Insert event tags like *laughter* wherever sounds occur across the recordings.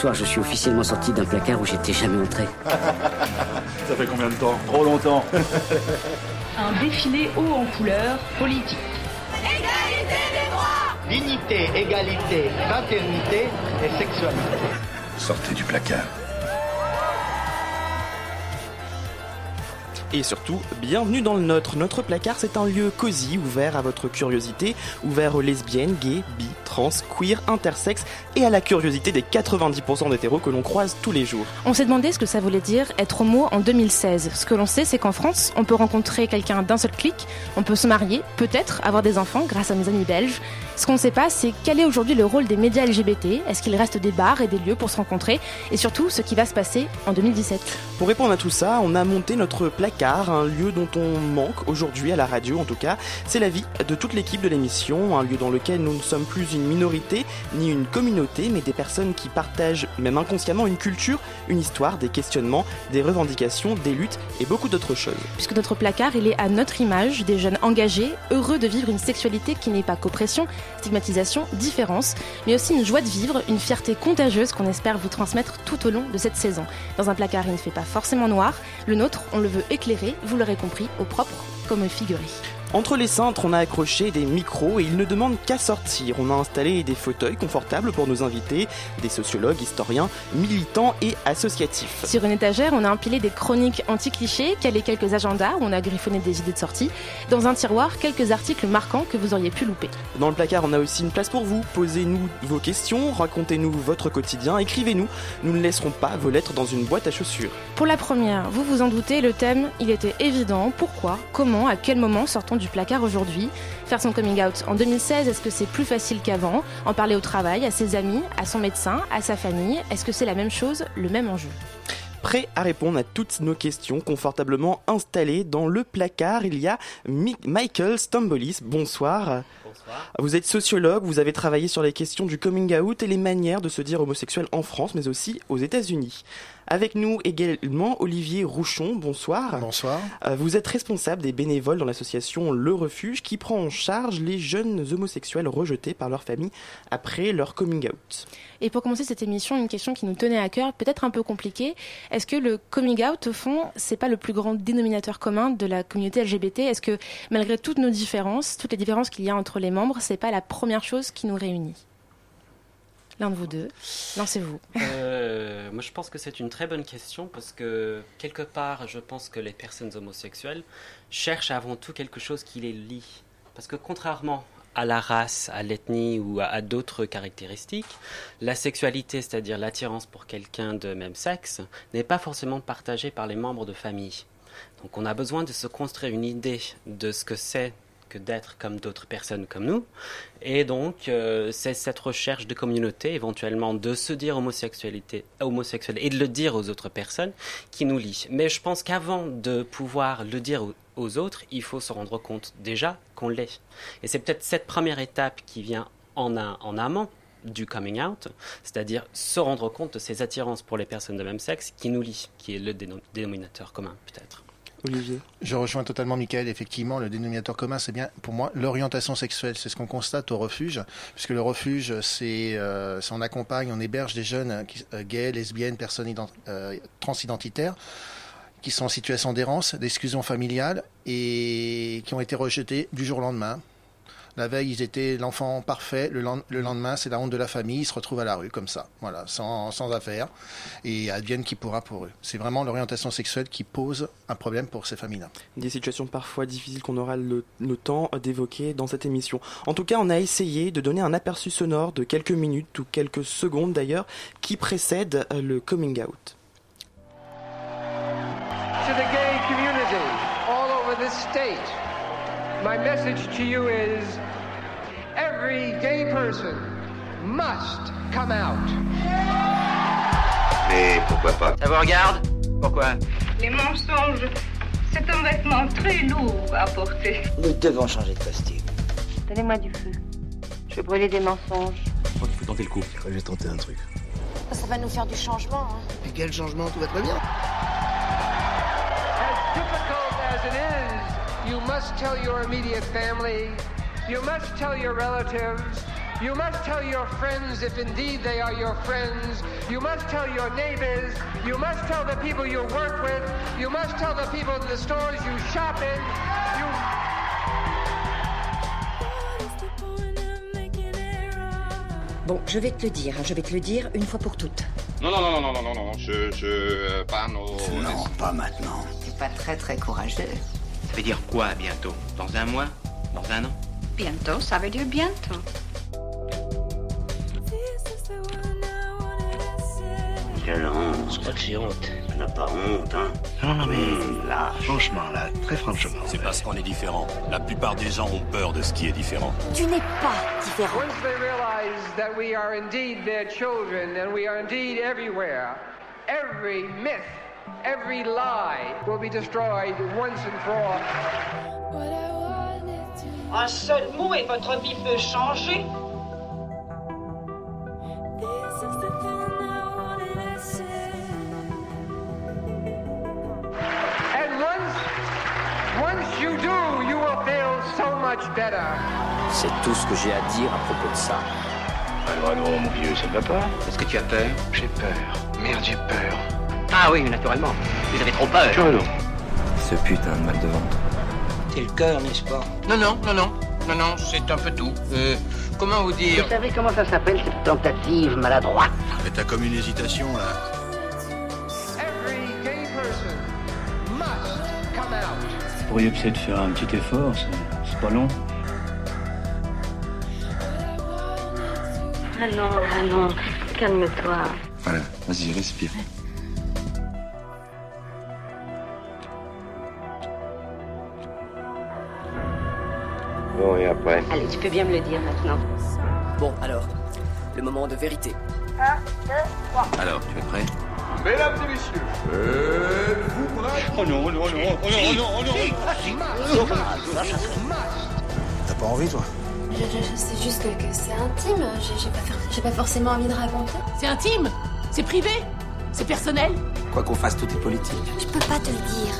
soir, je suis officiellement sorti d'un placard où j'étais jamais entré. *laughs* Ça fait combien de temps Trop longtemps. *laughs* Un défilé haut en couleur politique. Égalité des droits Dignité, égalité, fraternité et sexualité. Sortez du placard. Et surtout, bienvenue dans le nôtre. Notre placard, c'est un lieu cosy, ouvert à votre curiosité, ouvert aux lesbiennes, gays, bi, trans, queer, intersexe et à la curiosité des 90% d'hétéros que l'on croise tous les jours. On s'est demandé ce que ça voulait dire être homo en 2016. Ce que l'on sait, c'est qu'en France, on peut rencontrer quelqu'un d'un seul clic, on peut se marier, peut-être avoir des enfants grâce à nos amis belges. Ce qu'on ne sait pas, c'est quel est aujourd'hui le rôle des médias LGBT. Est-ce qu'il reste des bars et des lieux pour se rencontrer? Et surtout, ce qui va se passer en 2017. Pour répondre à tout ça, on a monté notre placard, un lieu dont on manque aujourd'hui à la radio en tout cas. C'est la vie de toute l'équipe de l'émission, un lieu dans lequel nous ne sommes plus une minorité ni une communauté, mais des personnes qui partagent même inconsciemment une culture, une histoire, des questionnements, des revendications, des luttes et beaucoup d'autres choses. Puisque notre placard, il est à notre image, des jeunes engagés, heureux de vivre une sexualité qui n'est pas qu'oppression, stigmatisation, différence, mais aussi une joie de vivre, une fierté contagieuse qu'on espère vous transmettre tout au long de cette saison. Dans un placard, il ne fait pas forcément noir, le nôtre, on le veut éclairé, vous l'aurez compris, au propre comme figuré. Entre les cintres, on a accroché des micros et ils ne demandent qu'à sortir. On a installé des fauteuils confortables pour nos invités, des sociologues, historiens, militants et associatifs. Sur une étagère, on a empilé des chroniques anti-clichés, calé quelques agendas où on a griffonné des idées de sortie. Dans un tiroir, quelques articles marquants que vous auriez pu louper. Dans le placard, on a aussi une place pour vous. Posez-nous vos questions, racontez-nous votre quotidien, écrivez-nous. Nous ne laisserons pas vos lettres dans une boîte à chaussures. Pour la première, vous vous en doutez, le thème, il était évident. Pourquoi Comment À quel moment sortons du placard aujourd'hui. Faire son coming out en 2016, est-ce que c'est plus facile qu'avant? En parler au travail, à ses amis, à son médecin, à sa famille, est-ce que c'est la même chose, le même enjeu? Prêt à répondre à toutes nos questions, confortablement installé dans le placard, il y a Mi Michael Stambolis. Bonsoir. Bonsoir. Vous êtes sociologue, vous avez travaillé sur les questions du coming out et les manières de se dire homosexuel en France, mais aussi aux États-Unis. Avec nous également Olivier Rouchon, bonsoir. Bonsoir. Euh, Vous êtes responsable des bénévoles dans l'association Le Refuge qui prend en charge les jeunes homosexuels rejetés par leur famille après leur coming out. Et pour commencer cette émission, une question qui nous tenait à cœur, peut-être un peu compliquée. Est-ce que le coming out, au fond, c'est pas le plus grand dénominateur commun de la communauté LGBT Est-ce que malgré toutes nos différences, toutes les différences qu'il y a entre les membres, c'est pas la première chose qui nous réunit? L'un de vous deux, lancez-vous. Euh, moi, je pense que c'est une très bonne question parce que quelque part, je pense que les personnes homosexuelles cherchent avant tout quelque chose qui les lie. Parce que contrairement à la race, à l'ethnie ou à, à d'autres caractéristiques, la sexualité, c'est-à-dire l'attirance pour quelqu'un de même sexe, n'est pas forcément partagée par les membres de famille. Donc on a besoin de se construire une idée de ce que c'est que d'être comme d'autres personnes comme nous. Et donc, euh, c'est cette recherche de communauté, éventuellement, de se dire homosexualité, homosexuel et de le dire aux autres personnes qui nous lie. Mais je pense qu'avant de pouvoir le dire aux, autres, il faut se rendre compte déjà qu'on l'est. Et c'est peut-être cette première étape qui vient en, amont du coming out, c'est-à-dire se rendre compte de ces attirances pour les personnes de même sexe qui nous lient, qui est le dénom- dénominateur commun peut-être. Je rejoins totalement Michael. Effectivement, le dénominateur commun, c'est bien pour moi l'orientation sexuelle. C'est ce qu'on constate au refuge, puisque le refuge, c'est euh, on accompagne, on héberge des jeunes qui, euh, gays, lesbiennes, personnes ident- euh, transidentitaires qui sont en situation d'errance, d'exclusion familiale et qui ont été rejetés du jour au lendemain. La veille, ils étaient l'enfant parfait. Le, len- le lendemain, c'est la honte de la famille. Ils se retrouvent à la rue, comme ça. Voilà, sans, sans affaires. Et advienne qui pourra pour eux. C'est vraiment l'orientation sexuelle qui pose un problème pour ces familles-là. Des situations parfois difficiles qu'on aura le, le temps d'évoquer dans cette émission. En tout cas, on a essayé de donner un aperçu sonore de quelques minutes ou quelques secondes d'ailleurs qui précède euh, le coming out. to the gay community all over this state. My message to you is every gay person must come out. Mais pourquoi pas? Ça vous regarde? Pourquoi? Les mensonges, c'est un vêtement très lourd à porter. Nous devons changer de costume. Donnez-moi du feu. Je vais brûler des mensonges. Je crois qu'il faut tenter le coup. Je vais tenter un truc. Ça va nous faire du changement. Hein. Mais quel changement, tout va très bien. You must tell your immediate family, you must tell your relatives, You must tell your friends if indeed they are your friends. You must tell your neighbors. You must tell the people you work with. You must tell the people in the stores you shop in. You Bon, je vais te le dire, hein, je vais te le dire une fois pour toutes. Non, non, non, non, non, non, non, non, je, je, euh, pas nos... Non, pas maintenant. C'est pas très très courageux. Ça veut dire quoi bientôt Dans un mois Dans un an Bientôt, ça veut dire bientôt. Quelle honte. Je crois que j'ai honte. Tu n'as pas honte, hein Non, non, mais Hum, là. franchement, là, très franchement. C'est parce qu'on est différent. La plupart des gens ont peur de ce qui est différent. Tu n'es pas différent. Once they realize that we are indeed their children and we are indeed everywhere, every myth, every lie will be destroyed once and for all. Un seul mot et votre vie peut changer. And once, once you do, you will feel so much better. C'est tout ce que j'ai à dire à propos de ça. Alors, alors, mon vieux, ça ne va pas Est-ce que tu as peur J'ai peur. Merde, j'ai peur. Ah oui, naturellement. Vous avez trop peur. Raison. Ce putain de mal de ventre. C'est le cœur, n'est-ce pas? Non, non, non, non. Non, non, c'est un peu tout. Euh, comment vous dire? Vous savez comment ça s'appelle cette tentative maladroite? Mais t'as comme une hésitation là. Every gay person must come out. Vous pourriez peut-être faire un petit effort, c'est- c'est pas long. Ah non, ah non, calme-toi. Voilà, vas-y, respire. Bon, et après Allez, tu peux bien me le dire maintenant. Bon, alors, le moment de vérité. Alors, tu es prêt Mesdames et messieurs, êtes-vous prêts Oh non, oh non, oh non, oh non, oh non, oh non. T'as pas envie, toi Je, je- je sais juste que, que c'est intime. J'ai pas, pas forcément envie de raconter. C'est intime, c'est privé, c'est personnel. Quoi qu'on fasse, tout est politique. Je peux pas te le dire.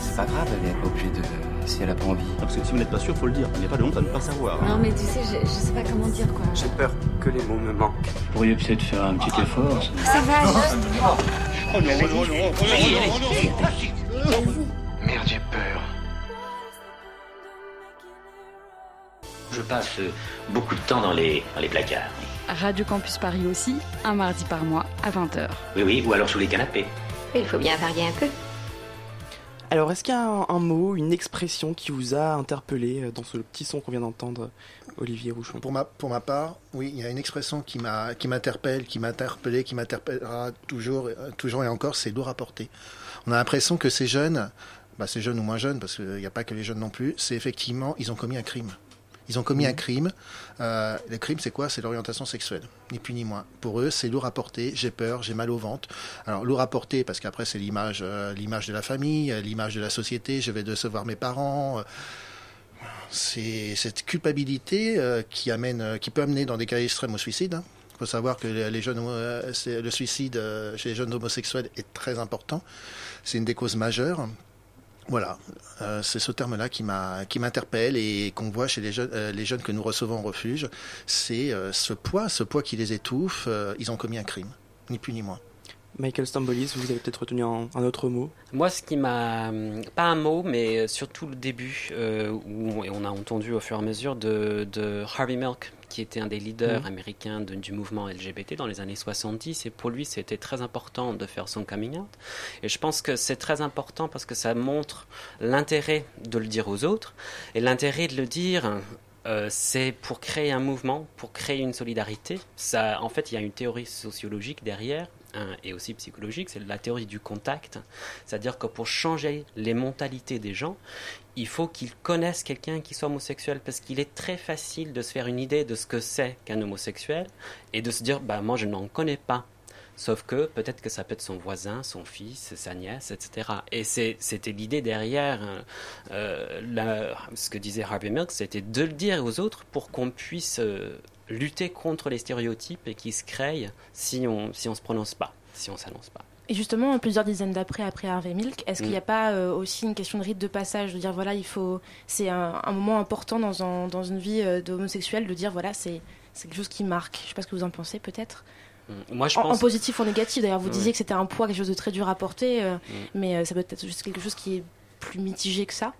C'est pas grave, elle est obligée de. Si elle a pas envie. Parce que si vous n'êtes pas sûr, faut le dire. Il n'y a pas de honte à ne pas savoir. Non, mais tu sais, je, je sais pas comment dire quoi. J'ai peur que les mots me manquent. Vous pourriez peut-être faire un petit effort. Ça va, je... Oh non, oh non, oh non, oh non, oh non, non. Merde, j'ai peur. Je passe beaucoup de temps dans les, dans les placards. Radio Campus Paris aussi, un mardi par mois à 20h. Oui, oui, ou alors sous les canapés. Il faut bien varier un peu. Alors, est-ce qu'il y a un, mot, une expression qui vous a interpellé euh, dans ce petit son qu'on vient d'entendre, Olivier Rouchon? Pour ma, part, oui, il y a une expression qui m'interpelle, qui m'a qui m'interpellera toujours, euh, toujours et encore, c'est lourd à porter. On a l'impression que ces jeunes, bah, ces jeunes ou moins jeunes, parce qu'il n'y a pas que les jeunes non plus, c'est effectivement, ils ont commis un crime. Ils ont commis un crime. Euh, le crime, c'est quoi? C'est l'orientation sexuelle, ni plus ni moins. Pour eux, c'est lourd à porter. J'ai peur, j'ai mal au ventre. Alors lourd à porter parce qu'après c'est l'image, euh, l'image de la famille, euh, l'image de la société. Je vais décevoir mes parents. c'est cette culpabilité euh, qui amène, qui peut amener dans des cas extrêmes au suicide. Il faut savoir que les jeunes, le suicide chez les jeunes homosexuels est très important. C'est une des causes majeures. Voilà, Euh, c'est ce terme-là qui m'interpelle et qu'on voit chez les jeunes, euh, les jeunes que nous recevons en refuge. C'est euh, ce poids, ce poids qui les étouffe. euh, ils ont commis un crime, ni plus ni moins. Michael Stambolis, vous avez peut-être retenu un, un autre mot Moi, ce qui m'a. Pas un mot, mais surtout le début, euh, où et on a entendu au fur et à mesure de, de Harvey Milk, qui était un des leaders Mhm. américains de- du mouvement LGBT dans les années 70. Et pour lui, c'était très important de faire son coming out. Et je pense que c'est très important parce que ça montre l'intérêt de le dire aux autres. Et l'intérêt de le dire. euh, c'est pour créer un mouvement, pour créer une solidarité. Ça, en fait, il y a une théorie sociologique derrière hein, et aussi psychologique, c'est la théorie du contact. C'est-à-dire que pour changer les mentalités des gens, il faut qu'ils connaissent quelqu'un qui soit homosexuel parce qu'il est très facile de se faire une idée de ce que c'est qu'un homosexuel et de se dire bah moi je n'en connais pas. Sauf que peut-être que ça peut être son voisin, son fils, sa nièce, etc. Et c'était l'idée derrière hein, euh, la- ce que disait Harvey Milk, c'était de le dire aux autres pour qu'on puisse euh, lutter contre les stéréotypes et qui se créent si on si on se prononce pas, si on s'annonce pas. Et justement, plusieurs dizaines d'après, après Harvey Milk, est-ce qu'il n'y a Mm. pas euh, aussi une question de rite de passage, de dire voilà, il faut, c'est un, un moment important dans, un- dans une vie euh, d'homosexuel, de dire voilà, c'est quelque chose qui marque. Je sais pas ce que vous en pensez, peut-être. Mm. Moi, je en, pense... en positif ou en négatif. D'ailleurs, vous Oui. disiez que c'était un poids, quelque chose de très dur à porter, euh, Mm. mais euh, ça peut être juste quelque chose qui est plus mitigé que ça.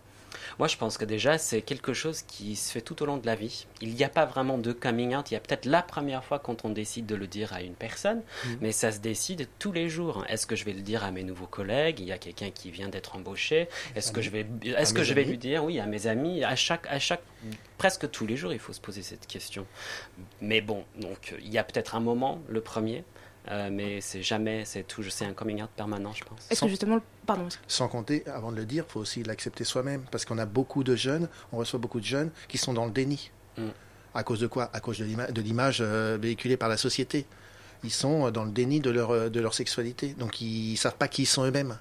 Moi, je pense que déjà, c'est quelque chose qui se fait tout au long de la vie. Il n'y a pas vraiment de coming out. Il y a peut-être la première fois quand on décide de le dire à une personne, Mhm. mais ça se décide tous les jours. Est-ce que je vais le dire à mes nouveaux collègues? Il y a quelqu'un qui vient d'être embauché. Est-ce que je vais, est-ce que je vais lui dire? Oui, à mes amis. À chaque, à chaque, presque tous les jours, il faut se poser cette question. Mais bon, donc il y a peut-être un moment, le premier. Euh, mais c'est jamais, c'est tout, c'est un coming out permanent, je pense. Est-ce que justement, pardon, Sans compter, avant de le dire, il faut aussi l'accepter soi-même. Parce qu'on a beaucoup de jeunes, on reçoit beaucoup de jeunes qui sont dans le déni. Mm. À cause de quoi? À cause de l'ima- de l'image euh, véhiculée par la société. Ils sont dans le déni de leur, euh, de leur sexualité. Donc ils ne savent pas qui ils sont eux-mêmes.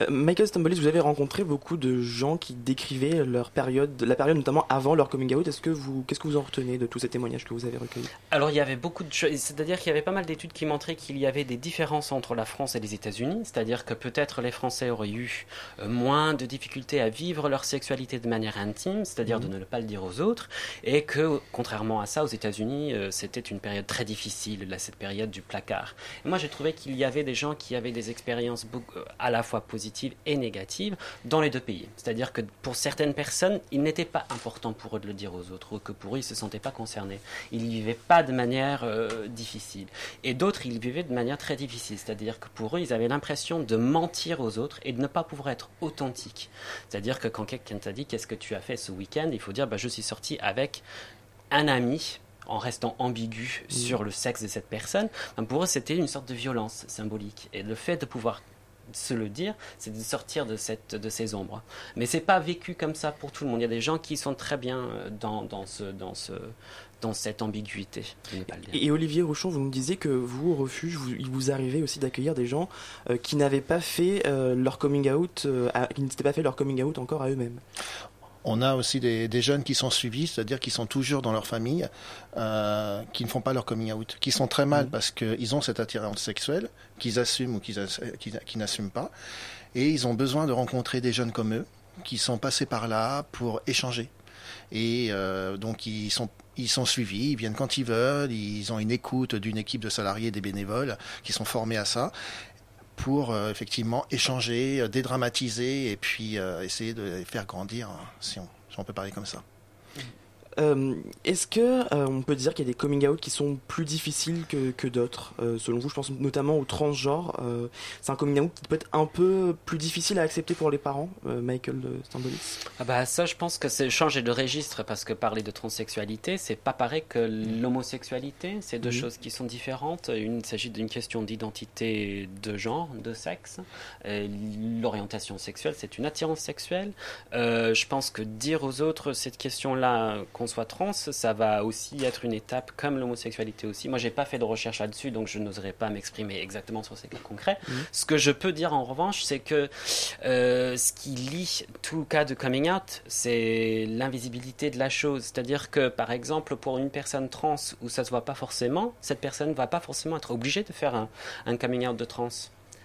Euh, Michael Stambolis, vous avez rencontré beaucoup de gens qui décrivaient leur période, la période notamment avant leur coming out. Est-ce que vous, qu'est-ce que vous en retenez de tous ces témoignages que vous avez recueillis? Alors il y avait beaucoup de choses, c'est-à-dire qu'il y avait pas mal d'études qui montraient qu'il y avait des différences entre la France et les États-Unis, c'est-à-dire que peut-être les Français auraient eu euh, moins de difficultés à vivre leur sexualité de manière intime, c'est-à-dire Mhm. de ne pas le dire aux autres, et que contrairement à ça, aux États-Unis, euh, c'était une période très difficile, là, cette période du placard. Et moi j'ai trouvé qu'il y avait des gens qui avaient des expériences à la fois positives et négatives dans les deux pays, c'est-à-dire que pour certaines personnes, il n'était pas important pour eux de le dire aux autres, ou que pour eux ils se sentaient pas concernés. Ils ne vivaient pas de manière euh, difficile. Et d'autres, ils vivaient de manière très difficile. C'est-à-dire que pour eux, ils avaient l'impression de mentir aux autres et de ne pas pouvoir être authentiques. C'est-à-dire que quand quelqu'un t'a dit qu'est-ce que tu as fait ce week-end, il faut dire bah, je suis sorti avec un ami en restant ambigu Mm. sur le sexe de cette personne. Pour eux, c'était une sorte de violence symbolique. Et le fait de pouvoir se le dire, c'est de sortir de, cette, de ces ombres. Mais c'est pas vécu comme ça pour tout le monde. Il y a des gens qui sont très bien euh, dans, dans, ce, dans, ce, dans cette ambiguïté. Et Olivier Rouchon, vous me disiez que vous, au refuge, il vous arrivait aussi d'accueillir des gens euh, qui n'avaient pas fait euh, leur coming out, qui n'étaient pas fait leur coming out encore à eux-mêmes. On a aussi des, des jeunes qui sont suivis, c'est-à-dire qui sont toujours dans leur famille, euh, qui ne font pas leur coming out, qui sont très mal parce qu'ils ont cette attirance sexuelle, qu'ils assument ou qu'ils n'assument pas, et ils ont besoin de rencontrer des jeunes comme eux, qui sont passés par là pour échanger. Et euh, donc ils sont ils sont suivis, ils viennent quand ils veulent, ils ont une écoute d'une équipe de salariés, des bénévoles qui sont formés à ça pour euh, effectivement échanger, euh, dédramatiser et puis euh, essayer de les faire grandir, hein, si on, si on peut parler comme ça. Euh, Est-ce que euh, on peut dire qu'il y a des coming out qui sont plus difficiles que, que d'autres euh, Selon vous, je pense notamment au transgenre. euh, c'est un coming out qui peut être un peu plus difficile à accepter pour les parents, euh, Michael Stambolis. Ah bah ça, je pense que c'est changer de registre parce que parler de transsexualité, c'est pas pareil que l'homosexualité. C'est deux Mhm. choses qui sont différentes. Une, il s'agit d'une question d'identité de genre, de sexe. L'orientation sexuelle, c'est une attirance sexuelle. Euh, je pense que dire aux autres cette question-là, qu'on soit trans, ça va aussi être une étape comme l'homosexualité aussi. Moi, j'ai pas fait de recherche là-dessus, donc je n'oserais pas m'exprimer exactement sur ces cas concrets. Mhm. Ce que je peux dire en revanche, c'est que euh, ce qui lie tout cas de coming out, c'est l'invisibilité de la chose. C'est-à-dire que, par exemple, pour une personne trans où ça se voit pas forcément, cette personne ne va pas forcément être obligée de faire un, un coming out de trans.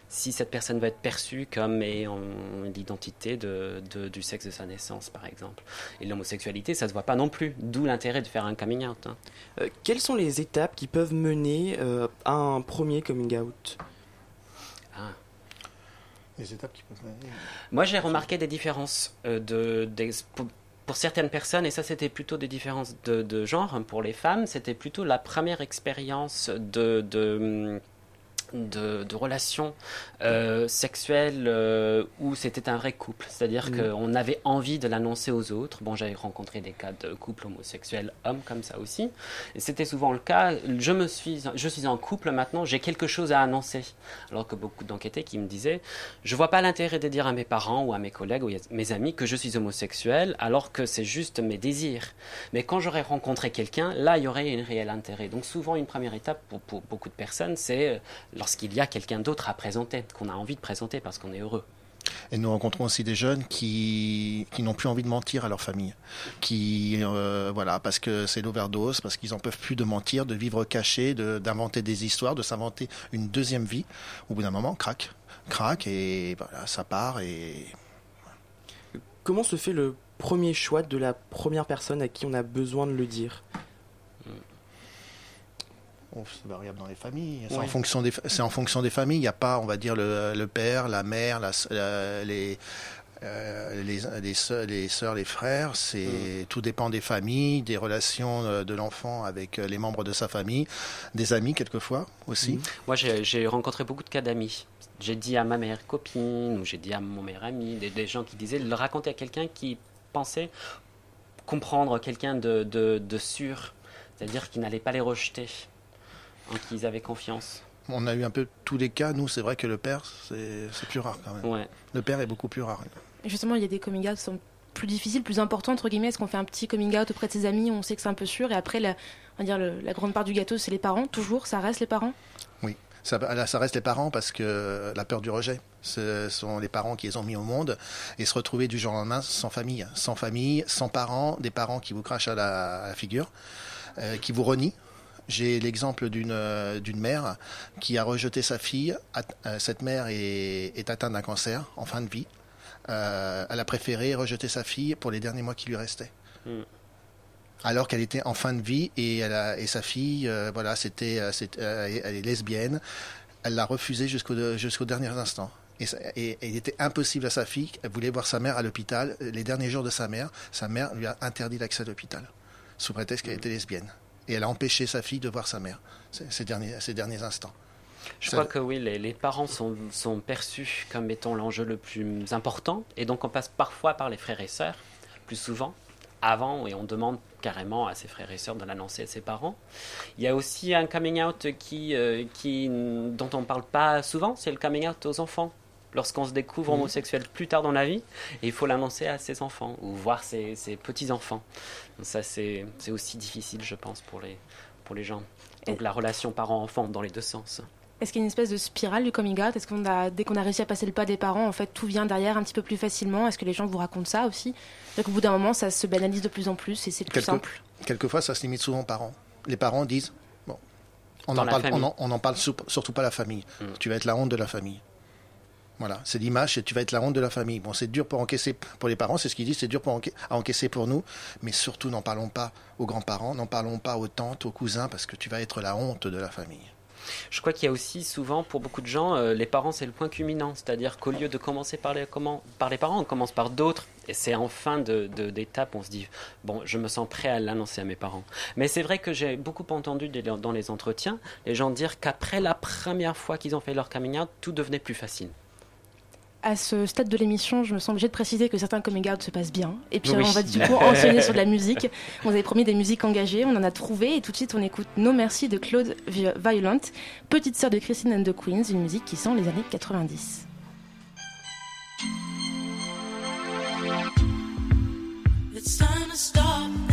Si cette personne va être perçue comme ayant l'identité de, de- du sexe de sa naissance, par exemple. Et l'homosexualité, ça se voit pas non plus. D'où l'intérêt de faire un coming out. hein. Euh, quelles sont les étapes qui peuvent mener euh, à un premier coming out? Ah. Les étapes qui peuvent mener. Moi, j'ai remarqué des différences euh, de, des- pour, pour certaines personnes, et ça, c'était plutôt des différences de, de genre. Pour les femmes, c'était plutôt la première expérience de, de, de, de relations euh, sexuelles euh, où c'était un vrai couple. C'est-à-dire Mhm. qu'on avait envie de l'annoncer aux autres. Bon, j'avais rencontré des cas de couples homosexuels hommes comme ça aussi. Et c'était souvent le cas. Je, me suis, je suis en couple maintenant, j'ai quelque chose à annoncer. Alors que beaucoup d'enquêtés qui me disaient Je vois pas l'intérêt de dire à mes parents ou à mes collègues ou à mes amis que je suis homosexuel alors que c'est juste mes désirs. Mais quand j'aurais rencontré quelqu'un, là, il y aurait un réel intérêt. Donc souvent, une première étape pour, pour beaucoup de personnes, c'est euh, lorsqu'il y a quelqu'un d'autre à présenter, qu'on a envie de présenter parce qu'on est heureux. Et nous rencontrons aussi des jeunes qui, qui n'ont plus envie de mentir à leur famille, qui euh, voilà parce que c'est l'overdose, parce qu'ils en peuvent plus de mentir, de vivre caché, de- d'inventer des histoires, de s'inventer une deuxième vie. Au bout d'un moment, crac, crac et voilà, ça part et Comment se fait le premier choix de la première personne à qui on a besoin de le dire? C'est variable dans les familles. C'est en fonction des, c'est en fonction des familles. Il n'y a pas, on va dire, le, le père, la mère, la, la, les, euh, les, les, soeurs, les frères, c'est tout dépend des familles, des relations de l'enfant avec les membres de sa famille, des amis quelquefois aussi. Moi, j'ai rencontré beaucoup de cas d'amis. J'ai dit à ma mère copine ou j'ai dit à mon meilleur ami, des, des gens qui disaient le raconter à quelqu'un qui pensait comprendre quelqu'un de, de, de sûr, c'est-à-dire qui n'allait pas les rejeter, en qui ils avaient confiance on a eu un peu tous les cas. Nous, c'est vrai que le père, c'est plus rare quand même. Ouais. Le père est beaucoup plus rare. Justement, il y a des coming out qui sont plus difficiles, plus importants, entre guillemets. Est-ce qu'on fait un petit coming out auprès de ses amis, on sait que c'est un peu sûr, et après, la, on va dire, le, la grande part du gâteau, c'est les parents, toujours, ça reste les parents? Oui. Ça, là, ça reste les parents parce que la peur du rejet, ce sont les parents qui les ont mis au monde et se retrouver du jour au lendemain sans famille, sans famille, sans parents, des parents qui vous crachent à la, à la figure, euh, qui vous renient j'ai l'exemple d'une euh, d'une mère qui a rejeté sa fille. Euh, cette mère est, est atteinte d'un cancer en fin de vie. Euh, elle a préféré rejeter sa fille pour les derniers mois qui lui restaient. Mm. Alors qu'elle était en fin de vie et, elle a, et sa fille, euh, voilà, c'était, euh, elle est lesbienne. Elle l'a refusé jusqu'au jusqu'au dernier instant. Et, et, et, il était impossible à sa fille. Elle voulait voir sa mère à l'hôpital. Les derniers jours de sa mère, sa mère lui a interdit l'accès à l'hôpital sous prétexte qu'elle était lesbienne et elle a empêché sa fille de voir sa mère ces derniers, ces derniers instants. Je crois que oui, les, les parents sont, sont, perçus comme étant l'enjeu le plus important, et donc on passe parfois par les frères et sœurs, plus souvent, avant, et on demande carrément à ses frères et sœurs de l'annoncer à ses parents. Il y a aussi un coming out qui, euh, qui, dont on ne parle pas souvent, c'est le coming out aux enfants lorsqu'on se découvre mmh. homosexuel plus tard dans la vie, et il faut l'annoncer à ses enfants ou voir ses, ses petits-enfants. Ça, c'est aussi difficile, je pense, pour les, pour les gens. Donc et... la relation parent-enfant dans les deux sens. Est-ce qu'il y a une espèce de spirale du coming out? Est-ce qu'on a, dès qu'on a réussi à passer le pas des parents, en fait, tout vient derrière un petit peu plus facilement? Est-ce que les gens vous racontent ça aussi? Au bout d'un moment, ça se banalise de plus en plus et c'est plus Quelque, simple. Quelquefois, ça se limite souvent aux parents. Les parents disent, bon, on n'en parle, on en, on en parle surtout pas à la famille. Mmh. Tu vas être la honte de la famille. Voilà, c'est l'image et tu vas être la honte de la famille. Bon, c'est dur pour encaisser pour les parents, c'est ce qu'ils disent, c'est dur pour à encaisser pour nous, mais surtout n'en parlons pas aux grands-parents, n'en parlons pas aux tantes, aux cousins, parce que tu vas être la honte de la famille. Je crois qu'il y a aussi souvent, pour beaucoup de gens, euh, les parents, c'est le point culminant. C'est-à-dire qu'au lieu de commencer par les, parents, on commence par d'autres. Et c'est en fin d'étape, de, on se dit, bon, je me sens prêt à l'annoncer à mes parents. Mais c'est vrai que j'ai beaucoup entendu dans les entretiens, les gens dire qu'après la première fois qu'ils ont fait leur out, tout devenait plus facile à ce stade de l'émission, je me sens obligée de préciser que certains coming out se passent bien. Et puis oui. on va du coup *laughs* enchaîner sur de la musique. On avait promis des musiques engagées, on en a trouvé. Et tout de suite, on écoute No Merci de Claude Violent, petite sœur de Christine and the Queens, une musique qui sent les années 90. It's time to stop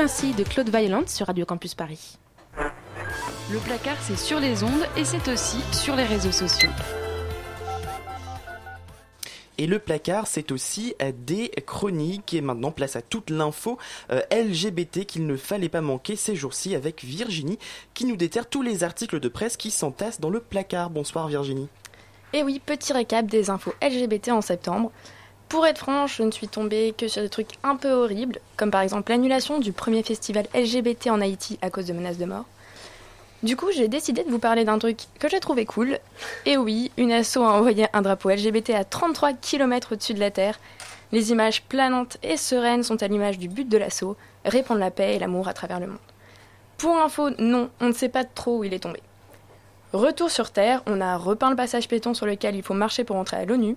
Merci de Claude Violent sur Radio Campus Paris. Le placard, c'est sur les ondes et c'est aussi sur les réseaux sociaux. Et le placard, c'est aussi des chroniques et maintenant place à toute l'info euh, LGBT qu'il ne fallait pas manquer ces jours-ci avec Virginie qui nous déterre tous les articles de presse qui s'entassent dans le placard. Bonsoir Virginie. Et oui, petit récap des infos LGBT en septembre. Pour être franche, je ne suis tombée que sur des trucs un peu horribles, comme par exemple l'annulation du premier festival LGBT en Haïti à cause de menaces de mort. Du coup, j'ai décidé de vous parler d'un truc que j'ai trouvé cool. Et oui, une asso a envoyé un drapeau LGBT à 33 km au-dessus de la Terre. Les images planantes et sereines sont à l'image du but de l'assaut, répandre la paix et l'amour à travers le monde. Pour info, non, on ne sait pas trop où il est tombé. Retour sur Terre, on a repeint le passage piéton sur lequel il faut marcher pour entrer à l'ONU,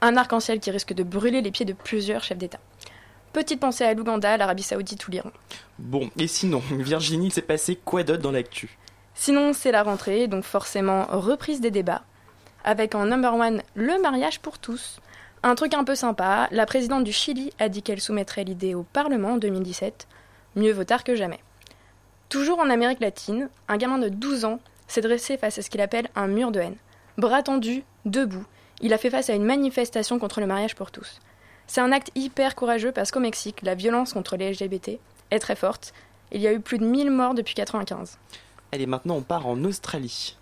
un arc-en-ciel qui risque de brûler les pieds de plusieurs chefs d'État. Petite pensée à l'Ouganda, l'Arabie Saoudite ou l'Iran. Bon, et sinon, *laughs* Virginie, s'est passé quoi d'autre dans l'actu? Sinon, c'est la rentrée, donc forcément reprise des débats. Avec en number one le mariage pour tous. Un truc un peu sympa, la présidente du Chili a dit qu'elle soumettrait l'idée au Parlement en 2017. Mieux vaut tard que jamais. Toujours en Amérique latine, un gamin de 12 ans s'est dressé face à ce qu'il appelle un mur de haine. Bras tendus, debout, il a fait face à une manifestation contre le mariage pour tous. C'est un acte hyper courageux parce qu'au Mexique, la violence contre les LGBT est très forte. Il y a eu plus de 1000 morts depuis 1995. Allez, maintenant on part en Australie.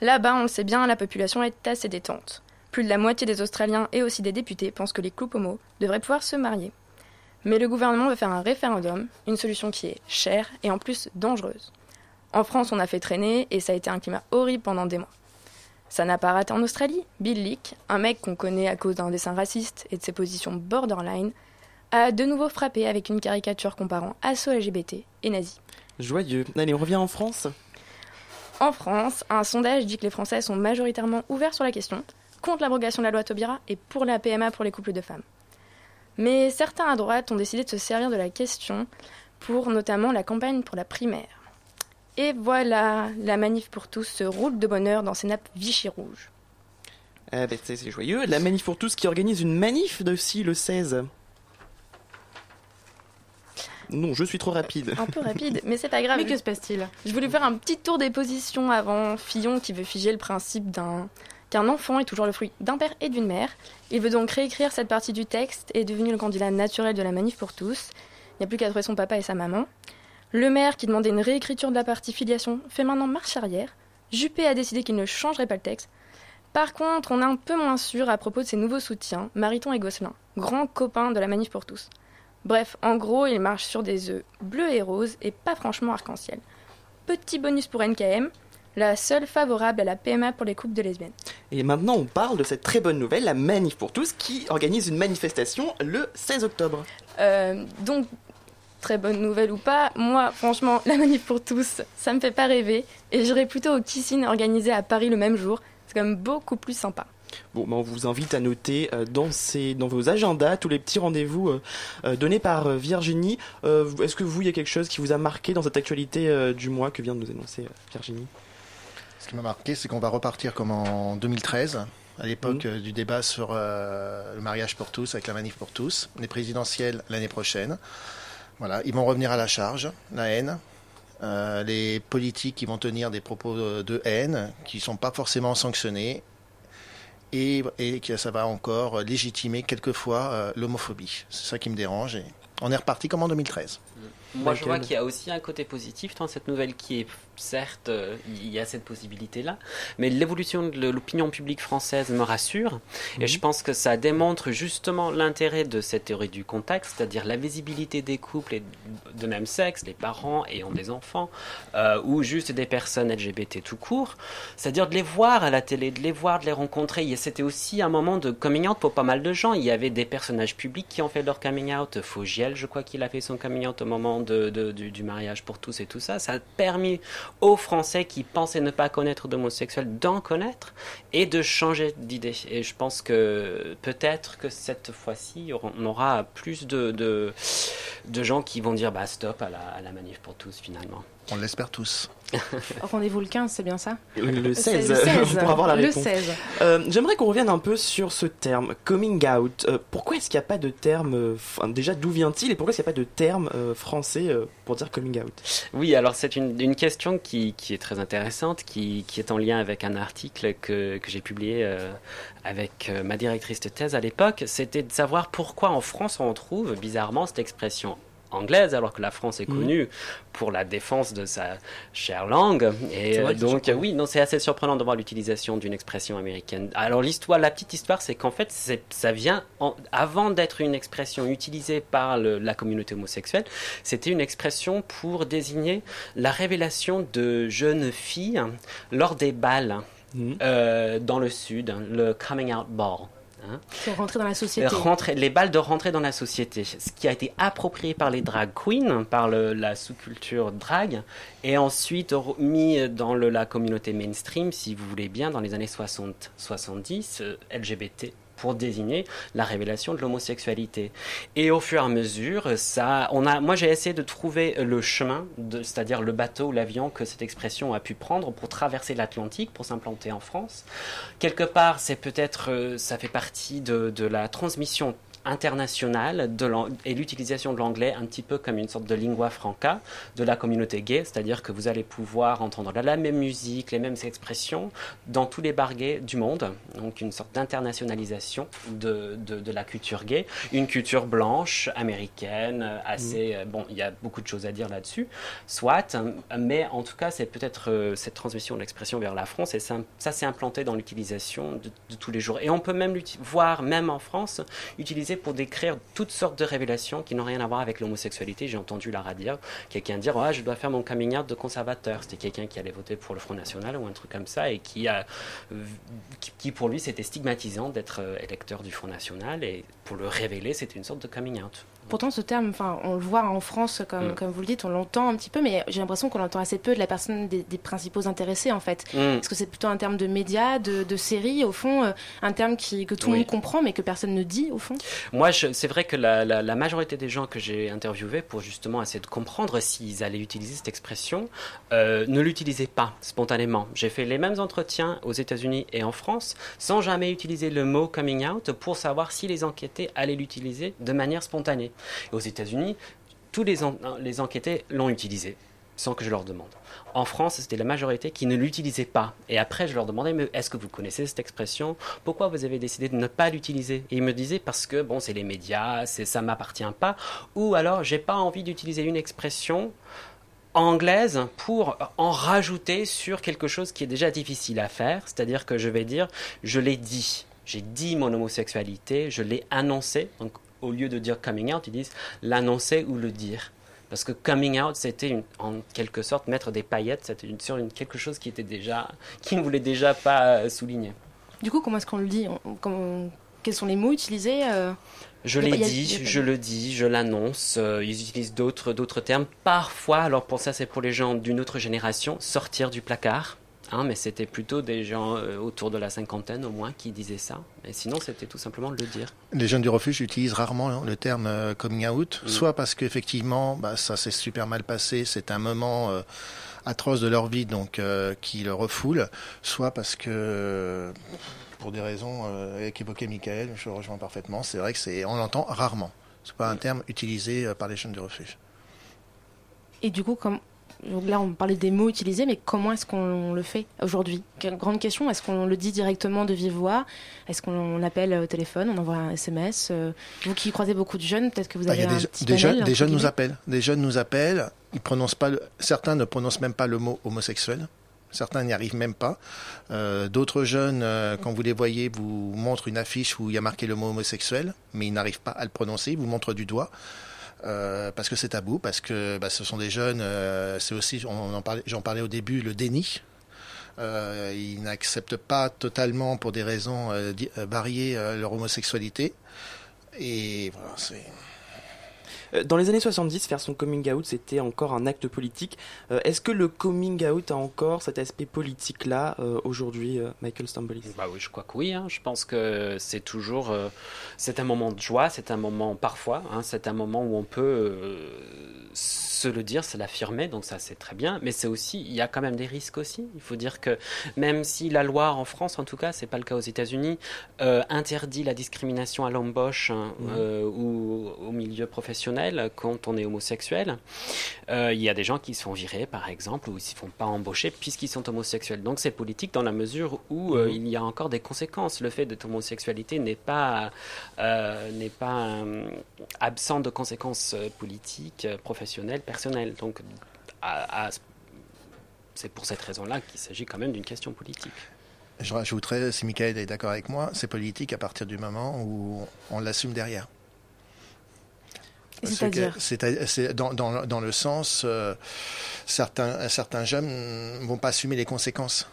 Là-bas, on le sait bien, la population est assez détente. Plus de la moitié des Australiens et aussi des députés pensent que les couples homo devraient pouvoir se marier. Mais le gouvernement veut faire un référendum, une solution qui est chère et en plus dangereuse. En France, on a fait traîner et ça a été un climat horrible pendant des mois. Ça n'a pas raté en Australie. Bill Leak, un mec qu'on connaît à cause d'un dessin raciste et de ses positions borderline, a de nouveau frappé avec une caricature comparant assaut LGBT et nazi. Joyeux. Allez, on revient en France. En France, un sondage dit que les Français sont majoritairement ouverts sur la question, contre l'abrogation de la loi Taubira et pour la PMA pour les couples de femmes. Mais certains à droite ont décidé de se servir de la question pour notamment la campagne pour la primaire. Et voilà, la manif pour tous se roule de bonheur dans ses nappes Vichy rouges. Ah ben, c'est c'est joyeux. La manif pour tous qui organise une manif aussi le 16. Non, je suis trop rapide. Un peu rapide, mais c'est pas *laughs* grave. Mais que se passe-t-il? Je voulais faire un petit tour des positions avant Fillon qui veut figer le principe d'un qu'un enfant est toujours le fruit d'un père et d'une mère. Il veut donc réécrire cette partie du texte et est devenu le candidat naturel de la manif pour tous. Il n'y a plus qu'à trouver son papa et sa maman. Le maire qui demandait une réécriture de la partie filiation fait maintenant marche arrière. Juppé a décidé qu'il ne changerait pas le texte. Par contre, on est un peu moins sûr à propos de ses nouveaux soutiens, Mariton et Gosselin, grands copains de la manif pour tous. Bref, en gros, ils marchent sur des œufs bleus et roses et pas franchement arc-en-ciel. Petit bonus pour NKM, la seule favorable à la PMA pour les couples de lesbiennes. Et maintenant, on parle de cette très bonne nouvelle, la Manif pour tous, qui organise une manifestation le 16 octobre. Euh, donc, très bonne nouvelle ou pas, moi, franchement, la manif pour tous, ça me fait pas rêver. Et j'irai plutôt au Kissing organisé à Paris le même jour. C'est quand même beaucoup plus sympa. Bon, ben, on vous invite à noter euh, dans, ces, dans vos agendas tous les petits rendez-vous euh, euh, donnés par euh, Virginie. Euh, Est-ce que vous, il y a quelque chose qui vous a marqué dans cette actualité euh, du mois que vient de nous annoncer euh, Virginie? Ce qui m'a marqué, c'est qu'on va repartir comme en 2013, à l'époque euh, du débat sur euh, le mariage pour tous, avec la manif pour tous, les présidentielles l'année prochaine. Voilà, ils vont revenir à la charge, la haine. Euh, les politiques qui vont tenir des propos de haine, qui ne sont pas forcément sanctionnés. et, et que ça va encore légitimer quelquefois euh, l'homophobie. C'est ça qui me dérange et on est reparti comme en 2013. Moi, je vois qu'il y a aussi un côté positif dans cette nouvelle qui est, certes, euh, il y a cette possibilité-là, mais l'évolution de l'opinion publique française me rassure, et je pense que ça démontre justement l'intérêt de cette théorie du contexte, c'est-à-dire la visibilité des couples et de même sexe, les parents ayant des enfants, euh, ou juste des personnes LGBT tout court, c'est-à-dire de les voir à la télé, de les voir, de les rencontrer. Et C'était aussi un moment de coming out pour pas mal de gens. Il y avait des personnages publics qui ont fait leur coming out. Fogiel, je crois qu'il a fait son coming out au moment de, de- du, du mariage pour tous et tout ça. Ça a permis aux Français qui pensaient ne pas connaître d'homosexuels d'en connaître et de changer d'idée. Et je pense que peut-être que cette fois-ci, on aura plus de, de, gens qui vont dire bah, stop à la, à la manif pour tous finalement. On l'espère tous. *laughs* Rendez-vous le 15, c'est bien ça? Le, le 16, Le 16, pour avoir la le réponse. 16. Euh, J'aimerais qu'on revienne un peu sur ce terme, coming out. Euh, pourquoi est-ce qu'il n'y a pas de terme, euh, enfin, déjà d'où vient-il et pourquoi est-ce qu'il n'y a pas de terme euh, français euh, pour dire coming out? Oui, alors c'est une, une question qui, qui est très intéressante, qui, qui est en lien avec un article que, que j'ai publié euh, avec euh, ma directrice de thèse à l'époque. C'était de savoir pourquoi en France on trouve bizarrement cette expression anglaise alors que la France est Mhm. connue pour la défense de sa chère langue et donc oui non c'est assez surprenant de voir l'utilisation d'une expression américaine alors l'histoire la petite histoire c'est qu'en fait ça vient en- avant d'être une expression utilisée par le- la communauté homosexuelle c'était une expression pour désigner la révélation de jeunes filles lors des balles Mhm. euh, dans le sud le coming out ball hein. Pour rentrer dans la société. Rentrer- les balles de rentrer dans la société, ce qui a été approprié par les drag queens, par le- la sous-culture drag, et ensuite mis dans le- la communauté mainstream, si vous voulez bien, dans les années 60-70, euh, LGBT pour désigner la révélation de l'homosexualité. Et au fur et à mesure, ça, on a, moi j'ai essayé de trouver le chemin, c'est-à-dire le bateau ou l'avion que cette expression a pu prendre pour traverser l'Atlantique, pour s'implanter en France. Quelque part, c'est peut-être, euh, ça fait partie de, de la transmission internationale de et l'utilisation de l'anglais un petit peu comme une sorte de lingua franca de la communauté gay, c'est-à-dire que vous allez pouvoir entendre la, la même musique, les mêmes expressions dans tous les bars gays du monde, donc une sorte d'internationalisation de, de, de la culture gay, une culture blanche, américaine, assez... euh, Bon, il y a beaucoup de choses à dire là-dessus, soit, mais en tout cas, c'est peut-être euh, cette transmission de l'expression vers la France, et ça, ça s'est implanté dans l'utilisation de, de tous les jours. Et on peut même voir, même en France, pour décrire toutes sortes de révélations qui n'ont rien à voir avec l'homosexualité. J'ai entendu Lara dire, quelqu'un dire, ah, je dois faire mon coming out de conservateur. C'était quelqu'un qui allait voter pour le Front National ou un truc comme ça, et qui, qui, qui, pour lui, c'était stigmatisant d'être euh, électeur du Front National, et pour le révéler, c'était une sorte de coming out. Pourtant, ce terme, enfin, on le voit en France, comme, Mm. comme vous le dites, on l'entend un petit peu, mais j'ai l'impression qu'on l'entend assez peu de la personne des, des principaux intéressés, en fait. Mm. Est-ce que c'est plutôt un terme de médias, de, de séries, au fond, euh, un terme qui, que tout le Oui. monde comprend, mais que personne ne dit, au fond Moi, c'est vrai que la, la- la majorité des gens que j'ai interviewés pour justement essayer de comprendre s'ils allaient utiliser cette expression euh, ne l'utilisaient pas spontanément. J'ai fait les mêmes entretiens aux États-Unis et en France sans jamais utiliser le mot coming out pour savoir si les enquêtés allaient l'utiliser de manière spontanée. Et aux États-Unis, tous les, en- enquêtés l'ont utilisé sans que je leur demande. En France, c'était la majorité qui ne l'utilisait pas. Et après, je leur demandais, mais est-ce que vous connaissez cette expression? Pourquoi vous avez décidé de ne pas l'utiliser? Et ils me disaient, parce que, bon, c'est les médias, c'est, ça m'appartient pas. Ou alors, j'ai pas envie d'utiliser une expression anglaise pour en rajouter sur quelque chose qui est déjà difficile à faire. C'est-à-dire que je vais dire, je l'ai dit. J'ai dit mon homosexualité, je l'ai annoncé. Donc, au lieu de dire coming out, ils disent l'annoncer ou le dire. Parce que coming out, c'était en quelque sorte mettre des paillettes c'était une- sur une, quelque chose qui était déjà, qui ne voulait déjà pas euh, souligner. Du coup, comment est-ce qu'on le dit? On- Quels sont les mots utilisés euh? Je l'ai dit, a je le dis, je l'annonce. euh, ils utilisent d'autres, d'autres termes. Parfois, alors pour ça, c'est pour les gens d'une autre génération, sortir du placard. Hein, mais c'était plutôt des gens euh, autour de la cinquantaine au moins qui disaient ça. Et sinon, c'était tout simplement de le dire. Les jeunes du refuge utilisent rarement hein, le terme euh, coming out, Mm. soit parce qu'effectivement, bah, ça s'est super mal passé, c'est un moment euh, atroce de leur vie, donc euh, qui le refoule, soit parce que pour des raisons euh, qu'évoquait Michael, je le rejoins parfaitement. C'est vrai que c'est, on l'entend rarement. C'est pas un terme utilisé euh, par les jeunes du refuge. Et du coup, comme- donc là, on parlait des mots utilisés, mais comment est-ce qu'on le fait aujourd'hui Grande question. Est-ce qu'on le dit directement de vive voix Est-ce qu'on appelle au téléphone On envoie un SMS euh, Vous qui croisez beaucoup de jeunes, peut-être que vous Ah, avez un des, petit des panel, jeunes, entre des jeunes nous appellent. Des jeunes nous appellent. Ils prononcent pas. le- certains ne prononcent même pas le mot homosexuel. Certains n'y arrivent même pas. Euh, D'autres jeunes, euh, quand vous les voyez, vous montrent une affiche où il y a marqué le mot homosexuel, mais ils n'arrivent pas à le prononcer. Ils vous montrent du doigt. Euh, parce que c'est tabou, parce que bah, ce sont des jeunes, euh, c'est aussi, on en parlait, j'en parlais au début, le déni. Euh, ils n'acceptent pas totalement, pour des raisons euh, euh, variées, leur homosexualité. Et voilà, c'est. Euh, Dans les années 70, faire son coming out, c'était encore un acte politique. Euh, Est-ce que le coming out a encore cet aspect politique-là euh, aujourd'hui, Michael Stambolis? Bah oui, je crois que oui. hein. Je pense que c'est toujours, c'est un moment de joie, c'est un moment parfois, hein, c'est un moment où on peut se le dire, se l'affirmer. Donc ça, c'est très bien. Mais c'est aussi, il y a quand même des risques aussi. Il faut dire que même si la loi en France, en tout cas, c'est pas le cas aux États-Unis, euh, interdit la discrimination à l'embauche hein, euh, ou au milieu professionnel quand on est homosexuel, euh, il y a des gens qui se font virer, par exemple, ou ils ne se font pas embaucher puisqu'ils sont homosexuels. Donc c'est politique dans la mesure où euh, Mhm. il y a encore des conséquences. Le fait d'être homosexualité n'est pas, euh, n'est pas euh, absent de conséquences politiques, professionnelles, personnelles. Donc à- à- c'est pour cette raison-là qu'il s'agit quand même d'une question politique. Je rajouterais, si Michael est d'accord avec moi, c'est politique à partir du moment où on l'assume derrière. C'est-à-dire c'est- c'est dans, dans, dans le sens, euh, certains, certains jeunes ne vont pas assumer les conséquences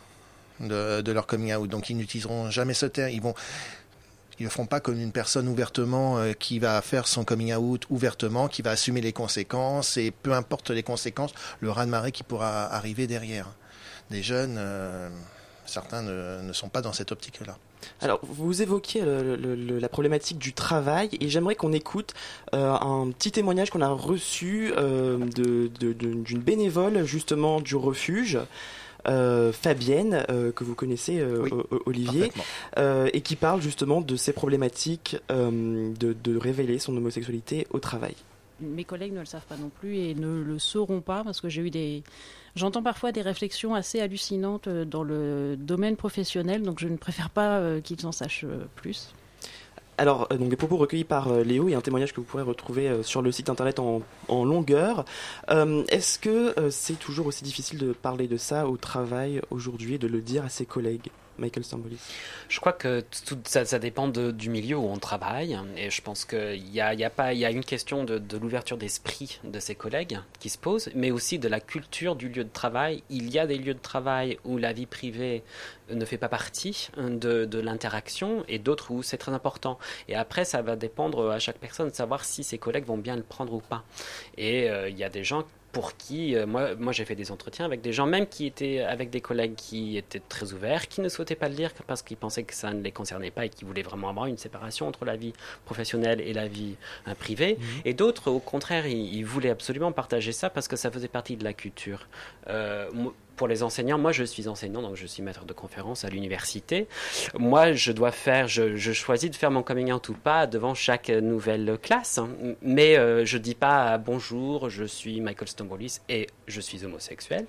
de, de leur coming out, donc ils n'utiliseront jamais ce terme. Ils vont, ils ne feront pas comme une personne ouvertement euh, qui va faire son coming out ouvertement, qui va assumer les conséquences, et peu importe les conséquences, le raz-de-marée qui pourra arriver derrière. Des jeunes, euh, certains ne, ne sont pas dans cette optique-là. Alors, vous évoquiez le- le- le- la problématique du travail et j'aimerais qu'on écoute euh, un petit témoignage qu'on a reçu euh, de- de- de- d'une bénévole justement du refuge. euh, Fabienne, euh, que vous connaissez, euh, Oui, Olivier, euh, et qui parle justement de ces problématiques euh, de, de révéler son homosexualité au travail. Mes collègues ne le savent pas non plus et ne le sauront pas parce que j'ai eu des. J'entends parfois des réflexions assez hallucinantes euh, dans le domaine professionnel, donc je ne préfère pas euh, qu'ils en sachent euh, plus. Alors, donc des propos recueillis par Léo et un témoignage que vous pourrez retrouver sur le site internet en, longueur. Est-ce que c'est toujours aussi difficile de parler de ça au travail aujourd'hui et de le dire à ses collègues? Michael Stambolis Je crois que tout ça, dépend du milieu où on travaille. Et je pense qu'il y a, y a, y a une question de, l'ouverture d'esprit de ses collègues qui se pose, mais aussi de la culture du lieu de travail. Il y a des lieux de travail où la vie privée ne fait pas partie de, de l'interaction et d'autres où c'est très important. Et après, ça va dépendre à chaque personne de savoir si ses collègues vont bien le prendre ou pas. Et euh, il y a des gens pour qui, euh, moi, moi j'ai fait des entretiens avec des gens même qui étaient avec des collègues qui étaient très ouverts, qui ne souhaitaient pas le dire parce qu'ils pensaient que ça ne les concernait pas et qui voulaient vraiment avoir une séparation entre la vie professionnelle et la vie euh, privée. Et d'autres, au contraire, ils, ils voulaient absolument partager ça parce que ça faisait partie de la culture. Euh, pour les enseignants, moi je suis enseignant, donc je suis maître de conférence à l'université. Moi, je dois faire, je, choisis de faire mon coming out ou pas devant chaque nouvelle classe, mais euh, je dis pas ah, bonjour, je suis Michael Stambolis et je suis homosexuel.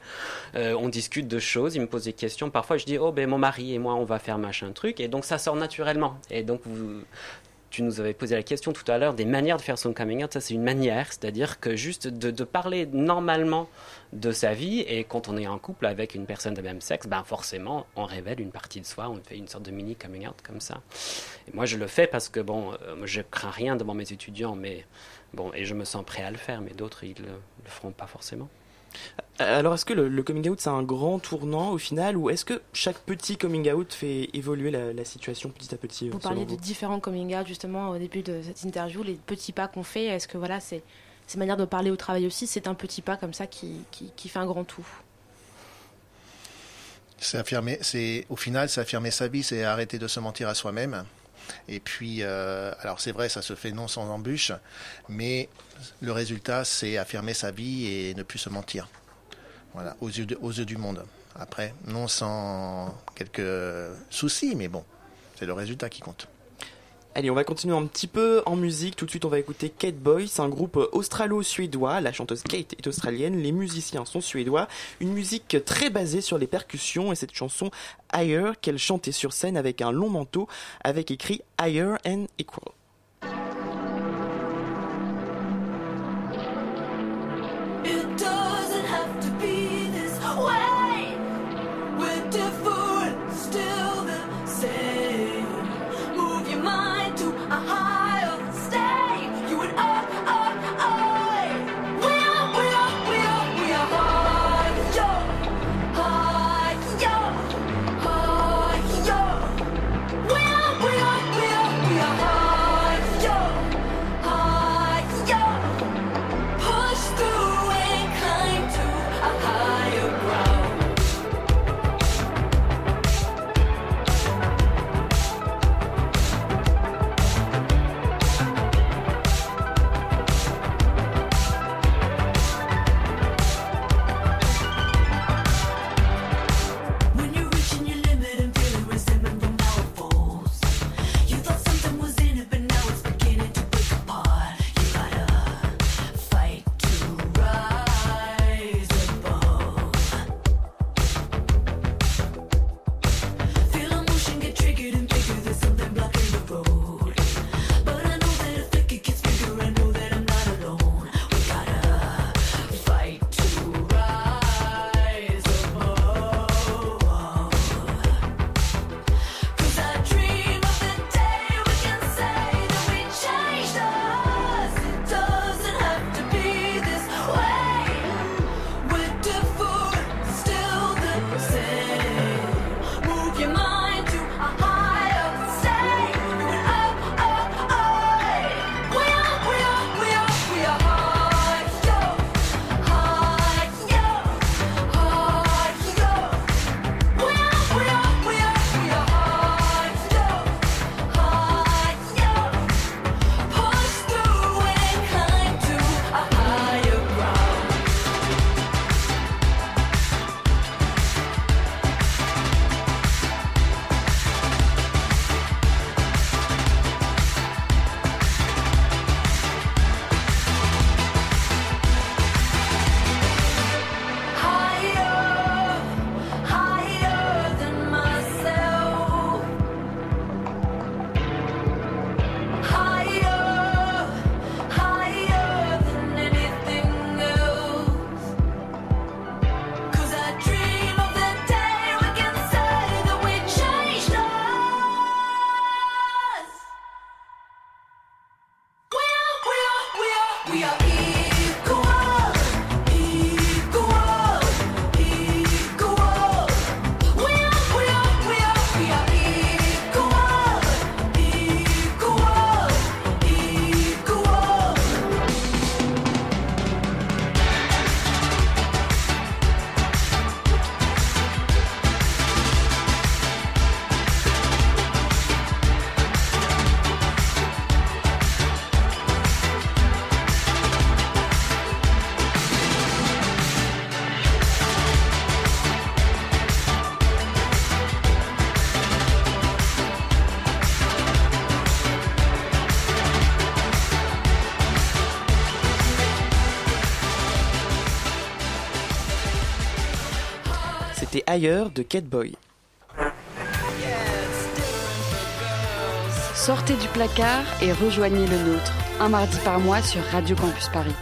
Euh, on discute de choses, il me pose des questions. Parfois, je dis oh ben mon mari et moi on va faire machin truc, et donc ça sort naturellement. Et donc vous, tu nous avais posé la question tout à l'heure des manières de faire son coming out. Ça, c'est une manière, c'est-à-dire que juste de, parler normalement de sa vie et quand on est en couple avec une personne de même sexe, ben forcément, on révèle une partie de soi, on fait une sorte de mini coming out comme ça. Et moi, je le fais parce que bon, euh, je crains rien devant mes étudiants, mais bon, et je me sens prêt à le faire, mais d'autres, ils le, le feront pas forcément. Alors, est-ce que le, le coming out c'est un grand tournant au final ou est-ce que chaque petit coming out fait évoluer la, la situation petit à petit euh, Vous parliez de vous différents coming out justement au début de cette interview, les petits pas qu'on fait. Est-ce que voilà, c'est ces manières de parler au travail aussi, c'est un petit pas comme ça qui, qui, qui fait un grand tout? C'est affirmer, c'est au final, c'est affirmer sa vie, c'est arrêter de se mentir à soi-même. Et puis, euh, alors c'est vrai, ça se fait non sans embûche, mais le résultat, c'est affirmer sa vie et ne plus se mentir. Voilà, aux yeux, de- aux yeux du monde. Après, non sans quelques soucis, mais bon, c'est le résultat qui compte. Allez, on va continuer un petit peu en musique. Tout de suite, on va écouter Kate Boy. Un groupe australo-suédois. La chanteuse Kate est australienne. Les musiciens sont suédois. Une musique très basée sur les percussions et cette chanson Higher qu'elle chantait sur scène avec un long manteau avec écrit Higher and Equal. Ailleurs de Kate Boy. Sortez du placard et rejoignez le nôtre, un mardi par mois sur Radio Campus Paris.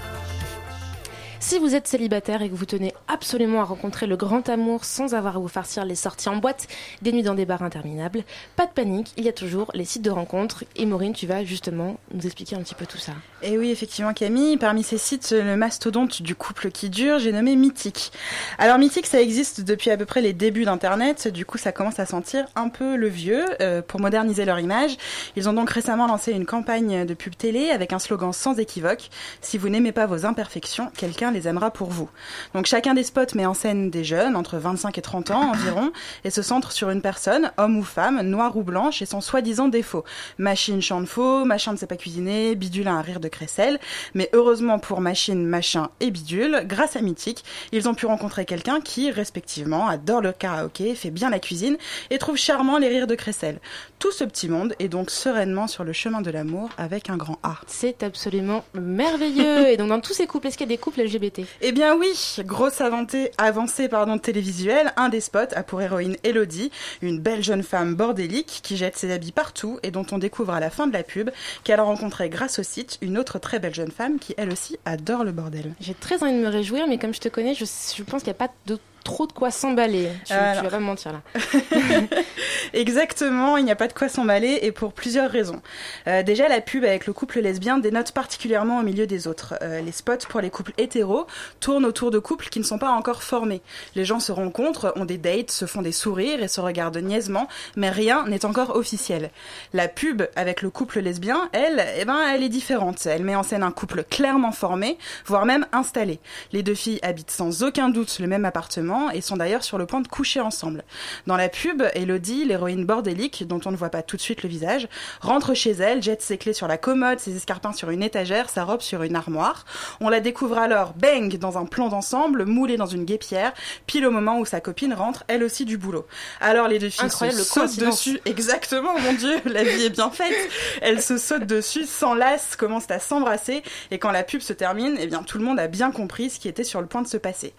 Si vous êtes célibataire et que vous tenez absolument à rencontrer le grand amour sans avoir à vous farcir les sorties en boîte, des nuits dans des bars interminables, pas de panique, il y a toujours les sites de rencontres. Et Maureen, tu vas justement nous expliquer un petit peu tout ça. Et oui, effectivement, Camille, parmi ces sites, le mastodonte du couple qui dure, j'ai nommé Mythique. Alors Mythique, ça existe depuis à peu près les débuts d'Internet, du coup ça commence à sentir un peu le vieux. Euh, pour moderniser leur image, ils ont donc récemment lancé une campagne de pub télé avec un slogan sans équivoque, si vous n'aimez pas vos imperfections, quelqu'un les aimera pour vous. Donc chacun des spots met en scène des jeunes, entre 25 et 30 ans environ, et se centre sur une personne, homme ou femme, noire ou blanche, et son soi-disant défaut. Machine chante faux, machin ne sait pas cuisiner, bidule a un rire de crécelle. Mais heureusement pour Machine, Machin et Bidule, grâce à Mythique, ils ont pu rencontrer quelqu'un qui, respectivement, adore le karaoké, fait bien la cuisine et trouve charmant les rires de crécelle. Tout ce petit monde est donc sereinement sur le chemin de l'amour avec un grand A. C'est absolument merveilleux. *laughs* Et donc dans tous ces couples, est-ce qu'il y a des couples LGBT Eh bien oui, grosse avancée, avancée pardon, télévisuelle, un des spots a pour héroïne Elodie, une belle jeune femme bordélique qui jette ses habits partout et dont on découvre à la fin de la pub qu'elle a rencontré grâce au site une autre très belle jeune femme qui elle aussi adore le bordel. J'ai très envie de me réjouir, mais comme je te connais, je, je pense qu'il n'y a pas de trop de quoi s'emballer. Tu, Alors. tu vas pas me mentir là. *laughs* *laughs* Exactement, il n'y a pas de quoi s'emballer et pour plusieurs raisons. Euh, déjà, la pub avec le couple lesbien dénote particulièrement au milieu des autres. Euh, les spots pour les couples hétéros tournent autour de couples qui ne sont pas encore formés. Les gens se rencontrent, ont des dates, se font des sourires et se regardent niaisement, mais rien n'est encore officiel. La pub avec le couple lesbien, elle, eh ben, elle est différente. Elle met en scène un couple clairement formé, voire même installé. Les deux filles habitent sans aucun doute le même appartement et sont d'ailleurs sur le point de coucher ensemble. Dans la pub, Elodie, l'héroïne bordélique, dont on ne voit pas tout de suite le visage, rentre chez elle, jette ses clés sur la commode, ses escarpins sur une étagère, sa robe sur une armoire. On la découvre alors, bang, dans un plan d'ensemble, moulée dans une guépière, pile au moment où sa copine rentre, elle aussi du boulot. Alors les deux filles Incroyable se sautent dessus, exactement, mon dieu, la vie est bien faite. Elles se sautent dessus, s'enlacent, commencent à s'embrasser, et quand la pub se termine, eh bien tout le monde a bien compris ce qui était sur le point de se passer.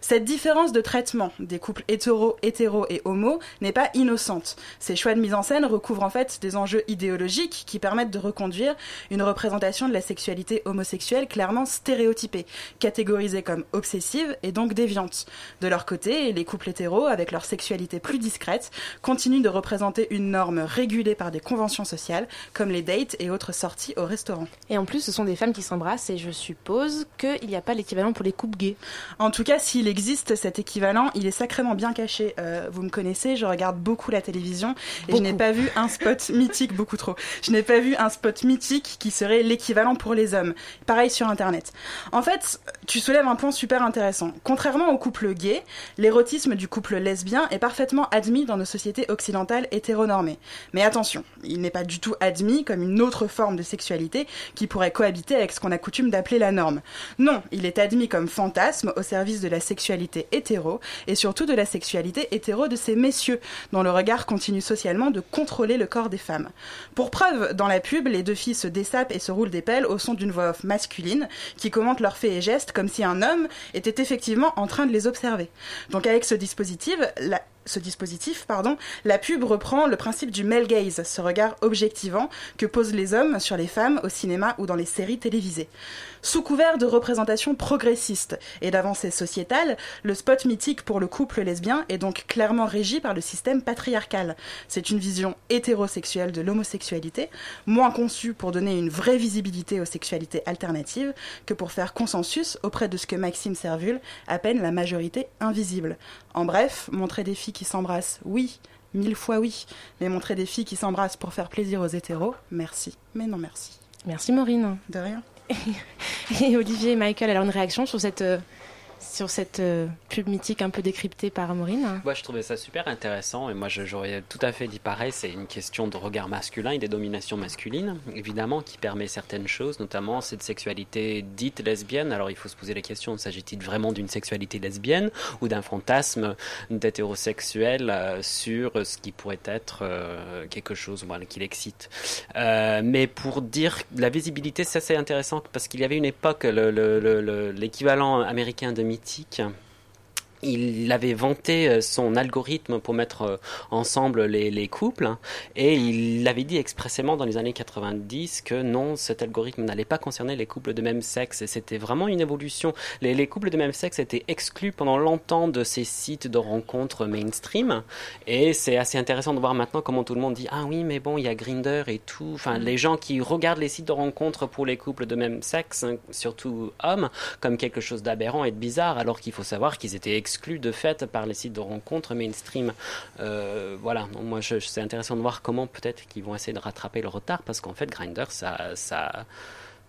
Cette différence de traitement des couples hétéro, hétéro et homo n'est pas innocente. Ces choix de mise en scène recouvrent en fait des enjeux idéologiques qui permettent de reconduire une représentation de la sexualité homosexuelle clairement stéréotypée, catégorisée comme obsessive et donc déviante. De leur côté, les couples hétéros, avec leur sexualité plus discrète, continuent de représenter une norme régulée par des conventions sociales, comme les dates et autres sorties au restaurant. Et en plus, ce sont des femmes qui s'embrassent et je suppose qu'il n'y a pas l'équivalent pour les couples gays. En tout cas, s'il existe cet équivalent, il est sacrément bien caché. Euh, vous me connaissez, je regarde beaucoup la télévision et je n'ai pas vu un spot *laughs* mythique, beaucoup trop. Je n'ai pas vu un spot mythique qui serait l'équivalent pour les hommes. Pareil sur Internet. En fait, tu soulèves un point super intéressant. Contrairement au couple gay, l'érotisme du couple lesbien est parfaitement admis dans nos sociétés occidentales hétéronormées. Mais attention, il n'est pas du tout admis comme une autre forme de sexualité qui pourrait cohabiter avec ce qu'on a coutume d'appeler la norme. Non, il est admis comme fantasme au service de la sexualité hétéro et surtout de la sexualité hétéro de ces messieurs dont le regard continue socialement de contrôler le corps des femmes. Pour preuve, dans la pub, les deux filles se dessapent et se roulent des pelles au son d'une voix off masculine qui commente leurs faits et gestes comme si un homme était effectivement en train de les observer. Donc avec ce dispositif, la, ce dispositif, pardon, la pub reprend le principe du male gaze, ce regard objectivant que posent les hommes sur les femmes au cinéma ou dans les séries télévisées. Sous couvert de représentation progressiste et d'avancée sociétale, le spot mythique pour le couple lesbien est donc clairement régi par le système patriarcal. C'est une vision hétérosexuelle de l'homosexualité, moins conçue pour donner une vraie visibilité aux sexualités alternatives que pour faire consensus auprès de ce que Maxime Servule appelle la majorité invisible. En bref, montrer des filles qui s'embrassent, oui, mille fois oui, mais montrer des filles qui s'embrassent pour faire plaisir aux hétéros, merci, mais non merci. Merci Maureen. De rien. *laughs* Et Olivier et Michael, alors une réaction sur cette, euh, sur cette euh, pub mythique un peu décryptée par Maureen Moi, je trouvais ça super intéressant et moi, j'aurais tout à fait dit pareil. C'est une question de regard masculin et des dominations masculines, évidemment, qui permet certaines choses, notamment cette sexualité dite lesbienne. Alors, il faut se poser la question s'agit-il vraiment d'une sexualité lesbienne ou d'un fantasme d'hétérosexuel euh, sur ce qui pourrait être euh, quelque chose qui l'excite Mais pour dire la visibilité, ça c'est intéressant parce qu'il y avait une époque, le- le- le- le- l'équivalent américain de Mythique il avait vanté euh, son algorithme pour mettre euh, ensemble les, les couples hein, et il avait dit expressément dans les années 90 que non, cet algorithme n'allait pas concerner les couples de même sexe et c'était vraiment une évolution. Les, les couples de même sexe étaient exclus pendant longtemps de ces sites de rencontres mainstream et c'est assez intéressant de voir maintenant comment tout le monde dit ah oui mais bon il y a Grinder et tout. Enfin les gens qui regardent les sites de rencontres pour les couples de même sexe, hein, surtout hommes, comme quelque chose d'aberrant et de bizarre alors qu'il faut savoir qu'ils étaient exclus de fait par les sites de rencontres mainstream. Euh, voilà, donc moi je, c'est intéressant de voir comment peut-être qu'ils vont essayer de rattraper le retard parce qu'en fait Grindr ça, ça,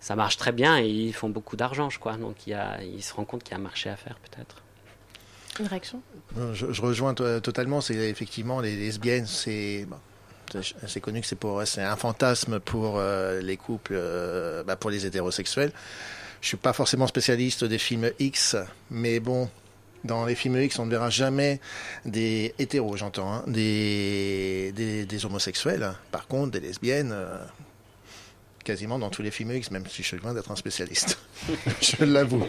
ça marche très bien et ils font beaucoup d'argent, je crois. Donc il y a, ils se rendent compte qu'il y a un marché à faire peut-être. Une réaction? Je, je rejoins to- totalement. C'est effectivement les lesbiennes, c'est bon, c'est- c'est connu que c'est pour c'est un fantasme pour euh, les couples, euh, bah, pour les hétérosexuels. Je suis pas forcément spécialiste des films X, mais bon. Dans les films X, on ne verra jamais des hétéros, j'entends, hein, des, homosexuels. Par contre, des lesbiennes, euh, quasiment dans tous les films X, même si je suis loin d'être un spécialiste. *laughs* je l'avoue.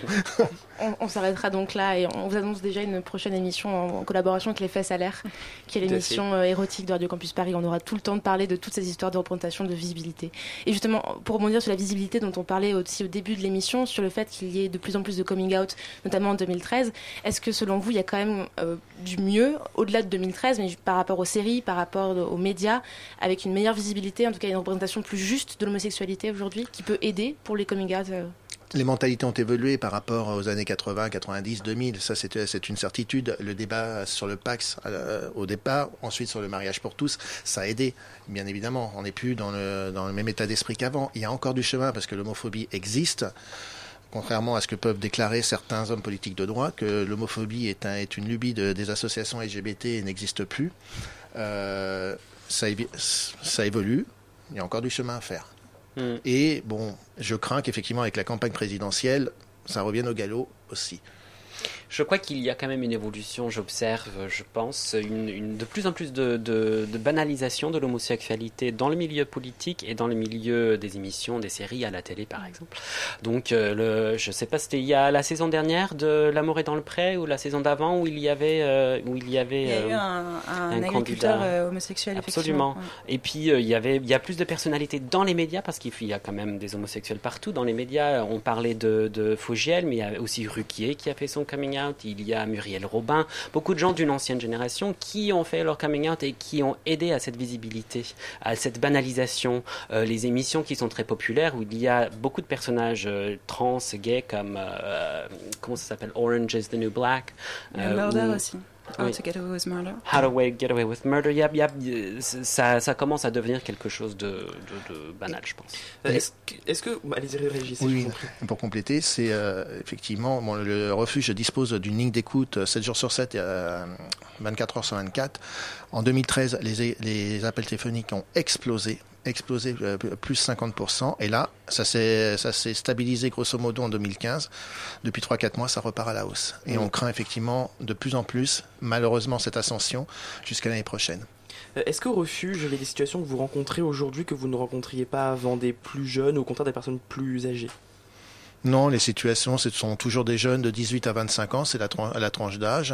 On, on s'arrêtera donc là et on vous annonce déjà une prochaine émission en, en collaboration avec Les Fesses à l'air, qui est l'émission euh, érotique de Radio Campus Paris. On aura tout le temps de parler de toutes ces histoires de représentation, de visibilité. Et justement, pour rebondir sur la visibilité dont on parlait aussi au début de l'émission, sur le fait qu'il y ait de plus en plus de coming out, notamment en 2013, est-ce que selon vous, il y a quand même euh, du mieux, au-delà de 2013, mais par rapport aux séries, par rapport aux médias, avec une meilleure visibilité, en tout cas une représentation plus juste de l'homosexualité aujourd'hui, qui peut aider pour les coming out euh, Les mentalités ont évolué par rapport aux années 80, 90, 2000. Ça, c'est une certitude. Le débat sur le Pax euh, au départ, ensuite sur le mariage pour tous, ça a aidé, bien évidemment. On n'est plus dans le, même état d'esprit qu'avant. Il y a encore du chemin parce que l'homophobie existe. Contrairement à ce que peuvent déclarer certains hommes politiques de droite, que l'homophobie est, un- est une lubie de- des associations LGBT et n'existe plus. Euh, ça évolue. Il y a encore du chemin à faire. Et bon, je crains qu'effectivement, avec la campagne présidentielle, ça revienne au galop aussi. Je crois qu'il y a quand même une évolution, j'observe, je pense, une, une- de plus en plus de, de- de banalisation de l'homosexualité dans le milieu politique et dans le milieu des émissions, des séries à la télé par exemple. Donc, euh, le, je ne sais pas, c'était il y a la saison dernière de L'amour est dans le pré ou la saison d'avant où il y avait, euh, où il y avait Il y a eu euh, un, un un agriculteur candidat. homosexuel, Absolument. Et puis il y avait, il y a plus de personnalités dans les médias parce qu'il y a quand même des homosexuels partout. Dans les médias, on parlait de, de Fogiel, mais il y a aussi Ruquier qui a fait son coming out. Il y a Muriel Robin, beaucoup de gens d'une ancienne génération qui ont fait leur coming out et qui ont aidé à cette visibilité, à cette banalisation. Euh, les émissions qui sont très populaires où il y a beaucoup de personnages euh, trans, gays comme euh, comment ça s'appelle, Orange is the New Black. Murder aussi. How Oui. to get away with murder. How to Away- Get Away with Murder, yep, yep, ça, ça commence à devenir quelque chose de, de- de banal, je pense. Est-ce que, est-ce que bah, allez-y, Régis, Oui, pour compléter, c'est euh, effectivement bon, le refuge dispose d'une ligne d'écoute euh, 7 jours sur 7 et euh, 24 heures sur 24. En 2013, les, les appels téléphoniques ont explosé, explosé euh, plus 50%. Et là, ça s'est ça s'est stabilisé grosso modo en 2015. Depuis 3-4 mois, ça repart à la hausse. Et on craint effectivement de plus en plus, malheureusement, cette ascension jusqu'à l'année prochaine. Euh, Est-ce qu'au refuge, il y a des situations que vous rencontrez aujourd'hui que vous ne rencontriez pas avant des plus jeunes ou au contraire des personnes plus âgées? Non, les situations, ce sont toujours des jeunes de 18 à 25 ans, c'est la, tran- la tranche d'âge.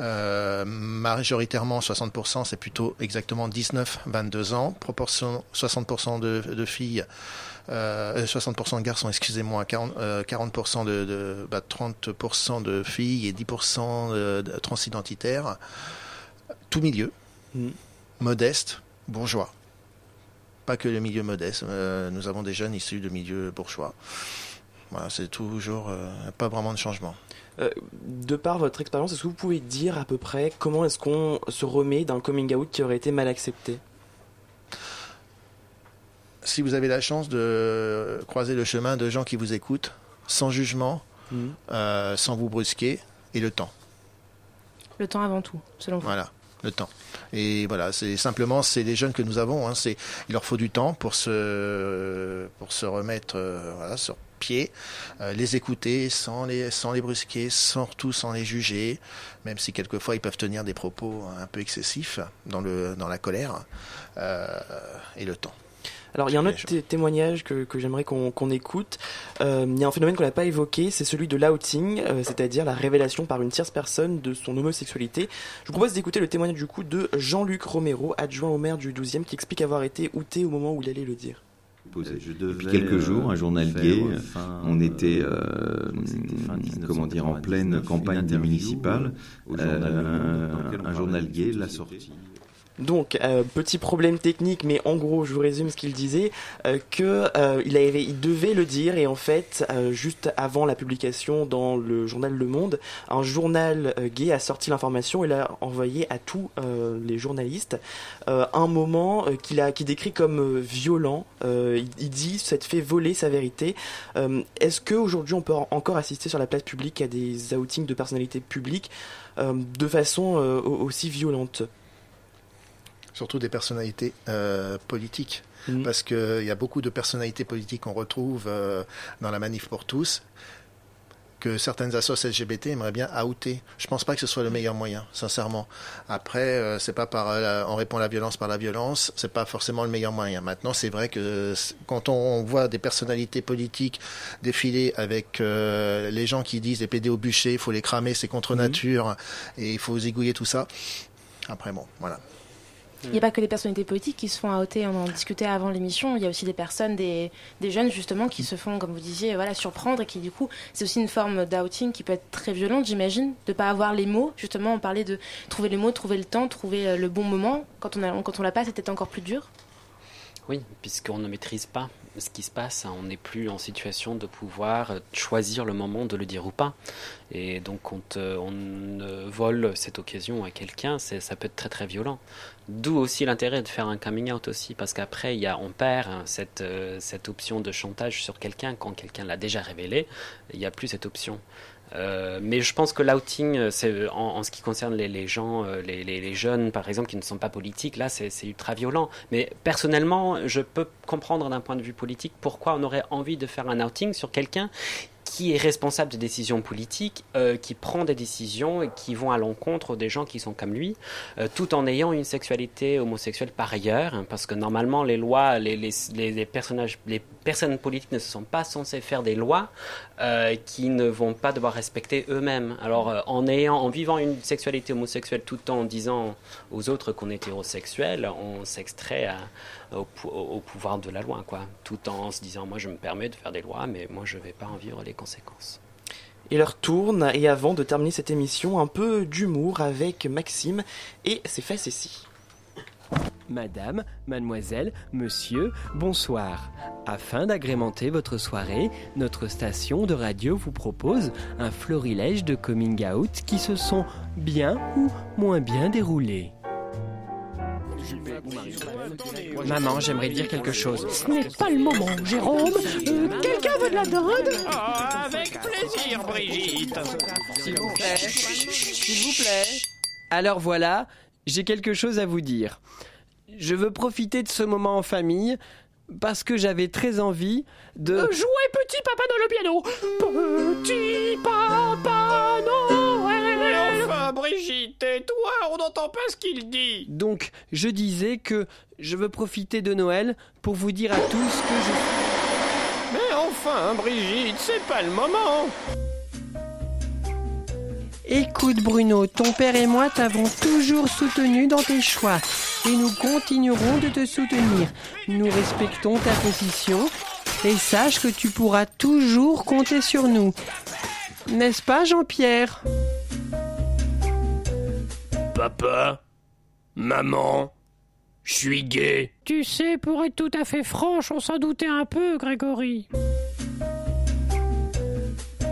Euh, majoritairement, 60%, c'est plutôt exactement 19-22 ans. Proportion 60% de, de filles, euh, 60% de garçons, excusez-moi, 40%, euh, 40% de, de bah, 30% de filles et 10% de, de transidentitaires. Tout milieu, Mm. modeste, bourgeois. Pas que le milieu modeste. euh, nous avons des jeunes issus de milieux bourgeois. Voilà, c'est toujours euh, pas vraiment de changement. Euh, de par votre expérience, est-ce que vous pouvez dire à peu près comment est-ce qu'on se remet d'un coming out qui aurait été mal accepté? Si vous avez la chance de croiser le chemin de gens qui vous écoutent, sans jugement, Mhm. euh, sans vous brusquer, et le temps. Le temps avant tout, selon vous. Voilà, le temps. Et voilà, c'est simplement c'est les jeunes que nous avons. Hein, c'est il leur faut du temps pour se pour se remettre euh, voilà, sur pied, euh, les écouter sans les sans les brusquer, surtout sans les juger, même si quelquefois ils peuvent tenir des propos un peu excessifs dans le dans la colère euh, et le temps. Alors il y a un autre té- témoignage que, que j'aimerais qu'on écoute. Euh, il y a un phénomène qu'on n'a pas évoqué, c'est celui de l'outing, euh, c'est-à-dire la révélation par une tierce personne de son homosexualité. Je vous propose d'écouter le témoignage du coup de Jean-Luc Romero, adjoint au maire du 12e, qui explique avoir été outé au moment où il allait le dire. Depuis quelques jours, un journal gay, on était, euh, comment dire, en pleine campagne des municipales, euh, un, un journal gay l'a sorti. Donc, euh, petit problème technique, mais en gros, je vous résume ce qu'il disait, euh, que euh, il, devait le dire, et en fait, euh, juste avant la publication dans le journal Le Monde, un journal gay a sorti l'information et l'a envoyé à tous les journalistes. Un moment qu'il a, décrit comme violent. Il, dit s'être fait voler sa vérité. Est-ce que aujourd'hui on peut en- encore assister sur la place publique à des outings de personnalités publiques de façon au- aussi violente? Surtout des personnalités euh, politiques. Parce qu'il y a beaucoup de personnalités politiques qu'on retrouve euh, dans la manif pour tous que certaines associations LGBT aimeraient bien outer. Je pense pas que ce soit le meilleur moyen, sincèrement. Après, euh, c'est pas par euh, on répond à la violence par la violence, c'est pas forcément le meilleur moyen. Maintenant, c'est vrai que quand on voit des personnalités politiques défiler avec euh, les gens qui disent les PD au bûcher, il faut les cramer, c'est contre nature et il faut zigouiller tout ça. Après, bon, voilà. Il n'y a pas que les personnalités politiques qui se font outer, on en discutait avant l'émission, il y a aussi des personnes, des, jeunes justement qui se font, comme vous disiez, voilà, surprendre et qui du coup, c'est aussi une forme d'outing qui peut être très violente, j'imagine, de pas avoir les mots. Justement, on parlait de trouver les mots, trouver le temps, trouver euh, le bon moment. Quand on a, on l'a pas, c'était encore plus dur. Oui, puisqu'on ne maîtrise pas ce qui se passe, hein. on n'est plus en situation de pouvoir euh, choisir le moment de le dire ou pas. Et donc quand euh, on vole cette occasion à quelqu'un, ça peut être très très violent. D'où aussi l'intérêt de faire un coming out aussi, parce qu'après y a, on perd hein, cette, euh, cette option de chantage sur quelqu'un quand quelqu'un l'a déjà révélé, il n'y a plus cette option. Euh, mais je pense que l'outing, euh, c'est en, ce qui concerne les, les gens, les, les- les jeunes par exemple qui ne sont pas politiques, là c'est ultra violent. Mais personnellement, je peux comprendre d'un point de vue politique pourquoi on aurait envie de faire un outing sur quelqu'un qui est responsable des décisions politiques, euh, qui prend des décisions qui vont à l'encontre des gens qui sont comme lui, euh, tout en ayant une sexualité homosexuelle par ailleurs, hein, parce que normalement les lois, les personnages, les personnes politiques ne sont pas censées faire des lois euh, qui ne vont pas devoir respecter eux-mêmes. Alors euh, en ayant, en vivant une sexualité homosexuelle tout en disant aux autres qu'on est hétérosexuel, on s'extrait à- au, pou- au- au pouvoir de la loi, quoi. Tout en se disant, moi je me permets de faire des lois, mais moi je vais pas en vivre les conséquences. Et leur tourne, et avant de terminer cette émission, un peu d'humour avec Maxime et ses facéties. Madame, mademoiselle, monsieur, bonsoir. Afin d'agrémenter votre soirée, notre station de radio vous propose un florilège de coming out qui se sont bien ou moins bien déroulés. Maman, j'aimerais dire quelque chose. Ce n'est pas le moment, Jérôme. Euh, Quelqu'un veut de la dinde? Ah, avec plaisir, Brigitte. S'il vous plaît. S'il vous plaît. Alors voilà, j'ai quelque chose à vous dire. Je veux profiter de ce moment en famille parce que j'avais très envie de... Euh, Jouez petit papa dans le piano. Petit papa Noël. Enfin, Brigitte, tais-toi, on n'entend pas ce qu'il dit. Donc, je disais que je veux profiter de Noël pour vous dire à tous que je... Mais enfin, Brigitte, c'est pas le moment. Écoute Bruno, ton père et moi t'avons toujours soutenu dans tes choix et nous continuerons de te soutenir. Nous respectons ta position et sache que tu pourras toujours compter sur nous. N'est-ce pas Jean-Pierre? Papa Maman Je suis gay. Tu sais, pour être tout à fait franche, on s'en doutait un peu, Grégory.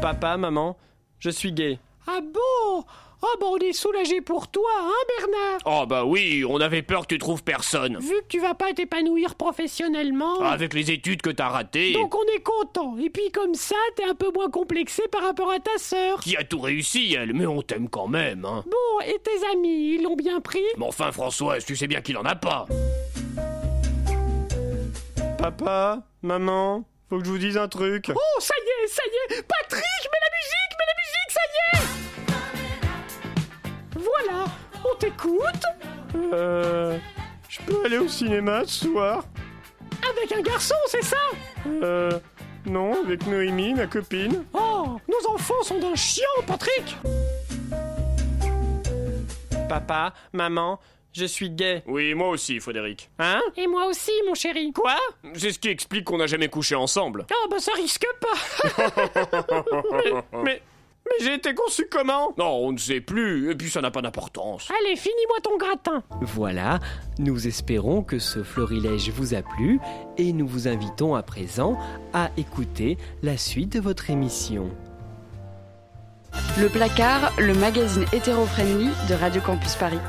Papa, maman, je suis gay. Ah bon? Ah bon, on est soulagé pour toi, hein, Bernard Oh bah oui, on avait peur que tu trouves personne. Vu que tu vas pas t'épanouir professionnellement. Avec les études que t'as ratées. Donc on est content. Et puis comme ça, t'es un peu moins complexé par rapport à ta sœur. Qui a tout réussi, elle, mais on t'aime quand même, hein. Bon, et tes amis, ils l'ont bien pris Mais enfin, Françoise, tu sais bien qu'il en a pas. Papa, maman, faut que je vous dise un truc. Oh, ça y est, ça y est Patrick, t'écoute Euh... Je peux aller au cinéma ce soir Avec un garçon, c'est ça Euh... Non, avec Noémie, ma copine. Oh, nos enfants sont d'un chiant, Patrick Papa, maman, je suis gay. Oui, moi aussi, Frédéric. Hein Et moi aussi, mon chéri. Quoi C'est ce qui explique qu'on n'a jamais couché ensemble. Ah bah ça risque pas *laughs* mais, mais, Mais j'ai été conçu comment? Non, on ne sait plus, et puis ça n'a pas d'importance. Allez, finis-moi ton gratin. Voilà, nous espérons que ce florilège vous a plu et nous vous invitons à présent à écouter la suite de votre émission. Le placard, le magazine hétéro-friendly de Radio Campus Paris.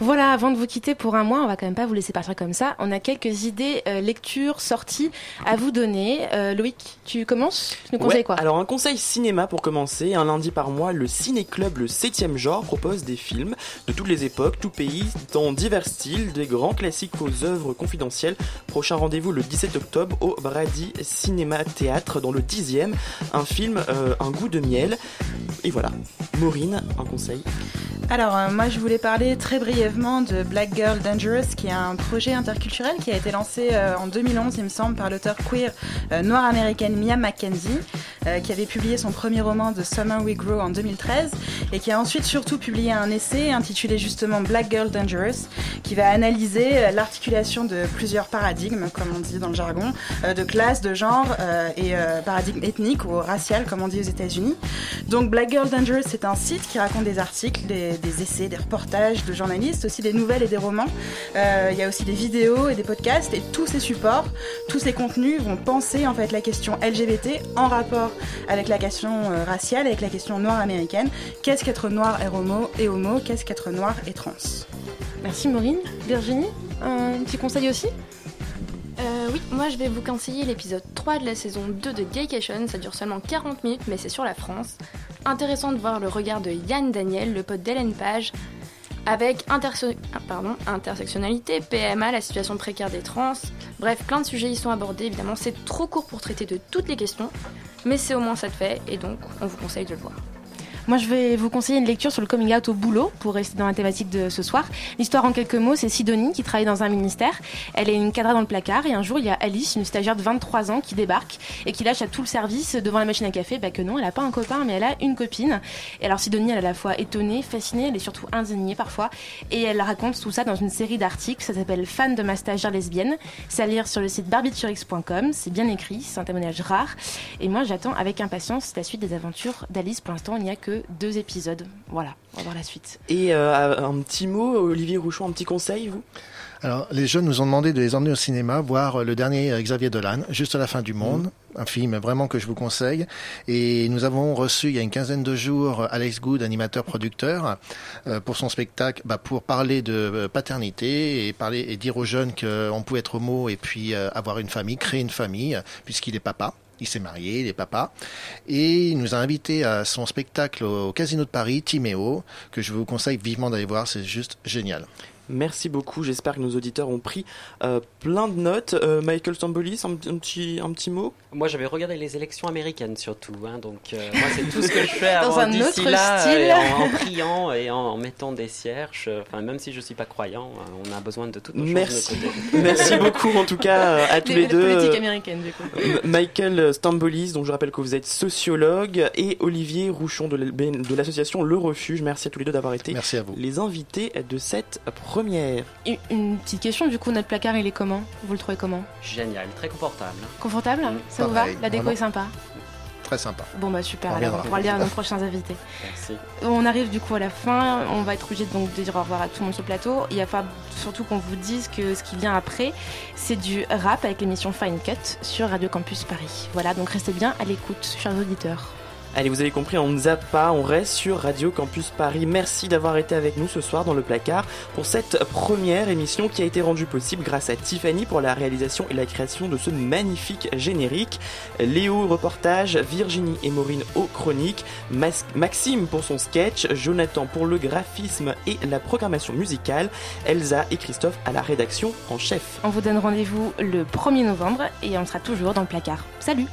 Voilà, avant de vous quitter pour un mois, on va quand même pas vous laisser partir comme ça. On a quelques idées, euh, lectures, sorties à vous donner. Euh, Loïc, tu commences Tu nous conseilles Ouais, quoi Alors un conseil cinéma pour commencer, un lundi par mois, le Ciné Club, le 7 genre, propose des films de toutes les époques, tout pays, dans divers styles, des grands classiques aux œuvres confidentielles. Prochain rendez-vous le 17 octobre au Brady Cinéma Théâtre dans le 10e, un film euh, Un goût de miel. Et voilà, Maureen, un conseil. Alors, euh, moi, je voulais parler très brièvement de Black Girl Dangerous, qui est un projet interculturel qui a été lancé euh, en 2011, il me semble, par l'auteur queer euh, noire américaine Mia McKenzie, euh, qui avait publié son premier roman The Summer We Grow en 2013, et qui a ensuite surtout publié un essai intitulé justement Black Girl Dangerous, qui va analyser euh, l'articulation de plusieurs paradigmes, comme on dit dans le jargon, de classe, de genre et paradigme ethnique ou racial, comme on dit aux États-Unis. Donc Black Girl Dangerous, c'est un site qui raconte des articles, des, des essais, des reportages de journalistes, aussi des nouvelles et des romans. Euh, Il y a aussi des vidéos et des podcasts et tous ces supports, tous ces contenus vont penser en fait la question LGBT en rapport avec la question euh, raciale, avec la question noire américaine. Qu'est-ce qu'être noir et homo et homo? Qu'est-ce qu'être noir et trans? Merci Maureen. Virginie, un petit conseil aussi? Euh, oui, moi je vais vous conseiller l'épisode 3 de la saison 2 de Gaycation. Ça dure seulement 40 minutes, mais c'est sur la France. Intéressant de voir le regard de Yann Daniel, le pote d'Hélène Page, avec ah, intersectionnalité, PMA, la situation précaire des trans. Bref, plein de sujets y sont abordés. Évidemment, c'est trop court pour traiter de toutes les questions, mais c'est au moins ça de fait, et donc on vous conseille de le voir. Moi, je vais vous conseiller une lecture sur le coming out au boulot pour rester dans la thématique de ce soir. L'histoire en quelques mots, c'est Sidonie qui travaille dans un ministère. Elle est une cadre dans le placard et un jour, il y a Alice, une stagiaire de 23 ans, qui débarque et qui lâche à tout le service devant la machine à café bah, que non, elle n'a pas un copain, mais elle a une copine. Et alors, Sidonie, elle est à la fois étonnée, fascinée, elle est surtout indignée parfois. Et elle raconte tout ça dans une série d'articles. Ça s'appelle Fan de ma stagiaire lesbienne. C'est à lire sur le site barbiturix.com. C'est bien écrit, c'est un témoignage rare. Et moi, j'attends avec impatience la suite des aventures d'Alice. Pour l'instant, il n'y a que deux épisodes. Voilà, on va voir la suite. Et euh, un petit mot, Olivier Rouchon, un petit conseil, vous? Alors, les jeunes nous ont demandé de les emmener au cinéma voir euh, le dernier euh, Xavier Dolan, Juste à la fin du monde, un film vraiment que je vous conseille. Et nous avons reçu il y a une quinzaine de jours Alex Good, animateur producteur, euh, pour son spectacle, bah, pour parler de paternité et parler et dire aux jeunes qu'on pouvait être homo et puis avoir une famille, créer une famille, puisqu'il est papa. Il s'est marié, il est papa. Et il nous a invités à son spectacle au Casino de Paris, Timéo, que je vous conseille vivement d'aller voir, c'est juste génial. Merci beaucoup, j'espère que nos auditeurs ont pris euh, plein de notes. Euh, Michael Stambolis, un, un petit, un petit mot? Moi, j'avais regardé les élections américaines surtout, hein, donc euh, moi, c'est tout ce que je fais *laughs* Dans avant un autre là, style. en, en priant et en, en mettant des cierges. Enfin, même si je suis pas croyant, on a besoin de toutes nos Merci. choses de côté. Merci beaucoup en tout cas euh, à tous les, Les- deux. la politique américaine, du coup. Michael Stambolis, dont je rappelle que vous êtes sociologue, et Olivier Rouchon de l'association Le Refuge. Merci à tous les deux d'avoir été Merci à vous. les invités de cette première. Une- Une petite question, du coup, notre placard, il est comment? Vous le trouvez comment? Génial, très confortable. Confortable? Ça vous va? La déco vraiment. est sympa? Très sympa. Bon bah super, On alors on pourra le dire à nos *laughs* prochains invités. Merci. On arrive du coup à la fin, on va être obligé donc de dire au revoir à tout le monde sur le plateau. Il va falloir surtout qu'on vous dise que ce qui vient après, c'est du rap avec l'émission Fine Cut sur Radio Campus Paris. Voilà, donc restez bien à l'écoute, chers auditeurs. Allez, vous avez compris, on ne zappe pas, on reste sur Radio Campus Paris. Merci d'avoir été avec nous ce soir dans le placard pour cette première émission qui a été rendue possible grâce à Tiffany pour la réalisation et la création de ce magnifique générique. Léo reportage, Virginie et Maureen aux chroniques, Maxime pour son sketch, Jonathan pour le graphisme et la programmation musicale, Elsa et Christophe à la rédaction en chef. On vous donne rendez-vous le 1er novembre et on sera toujours dans le placard. Salut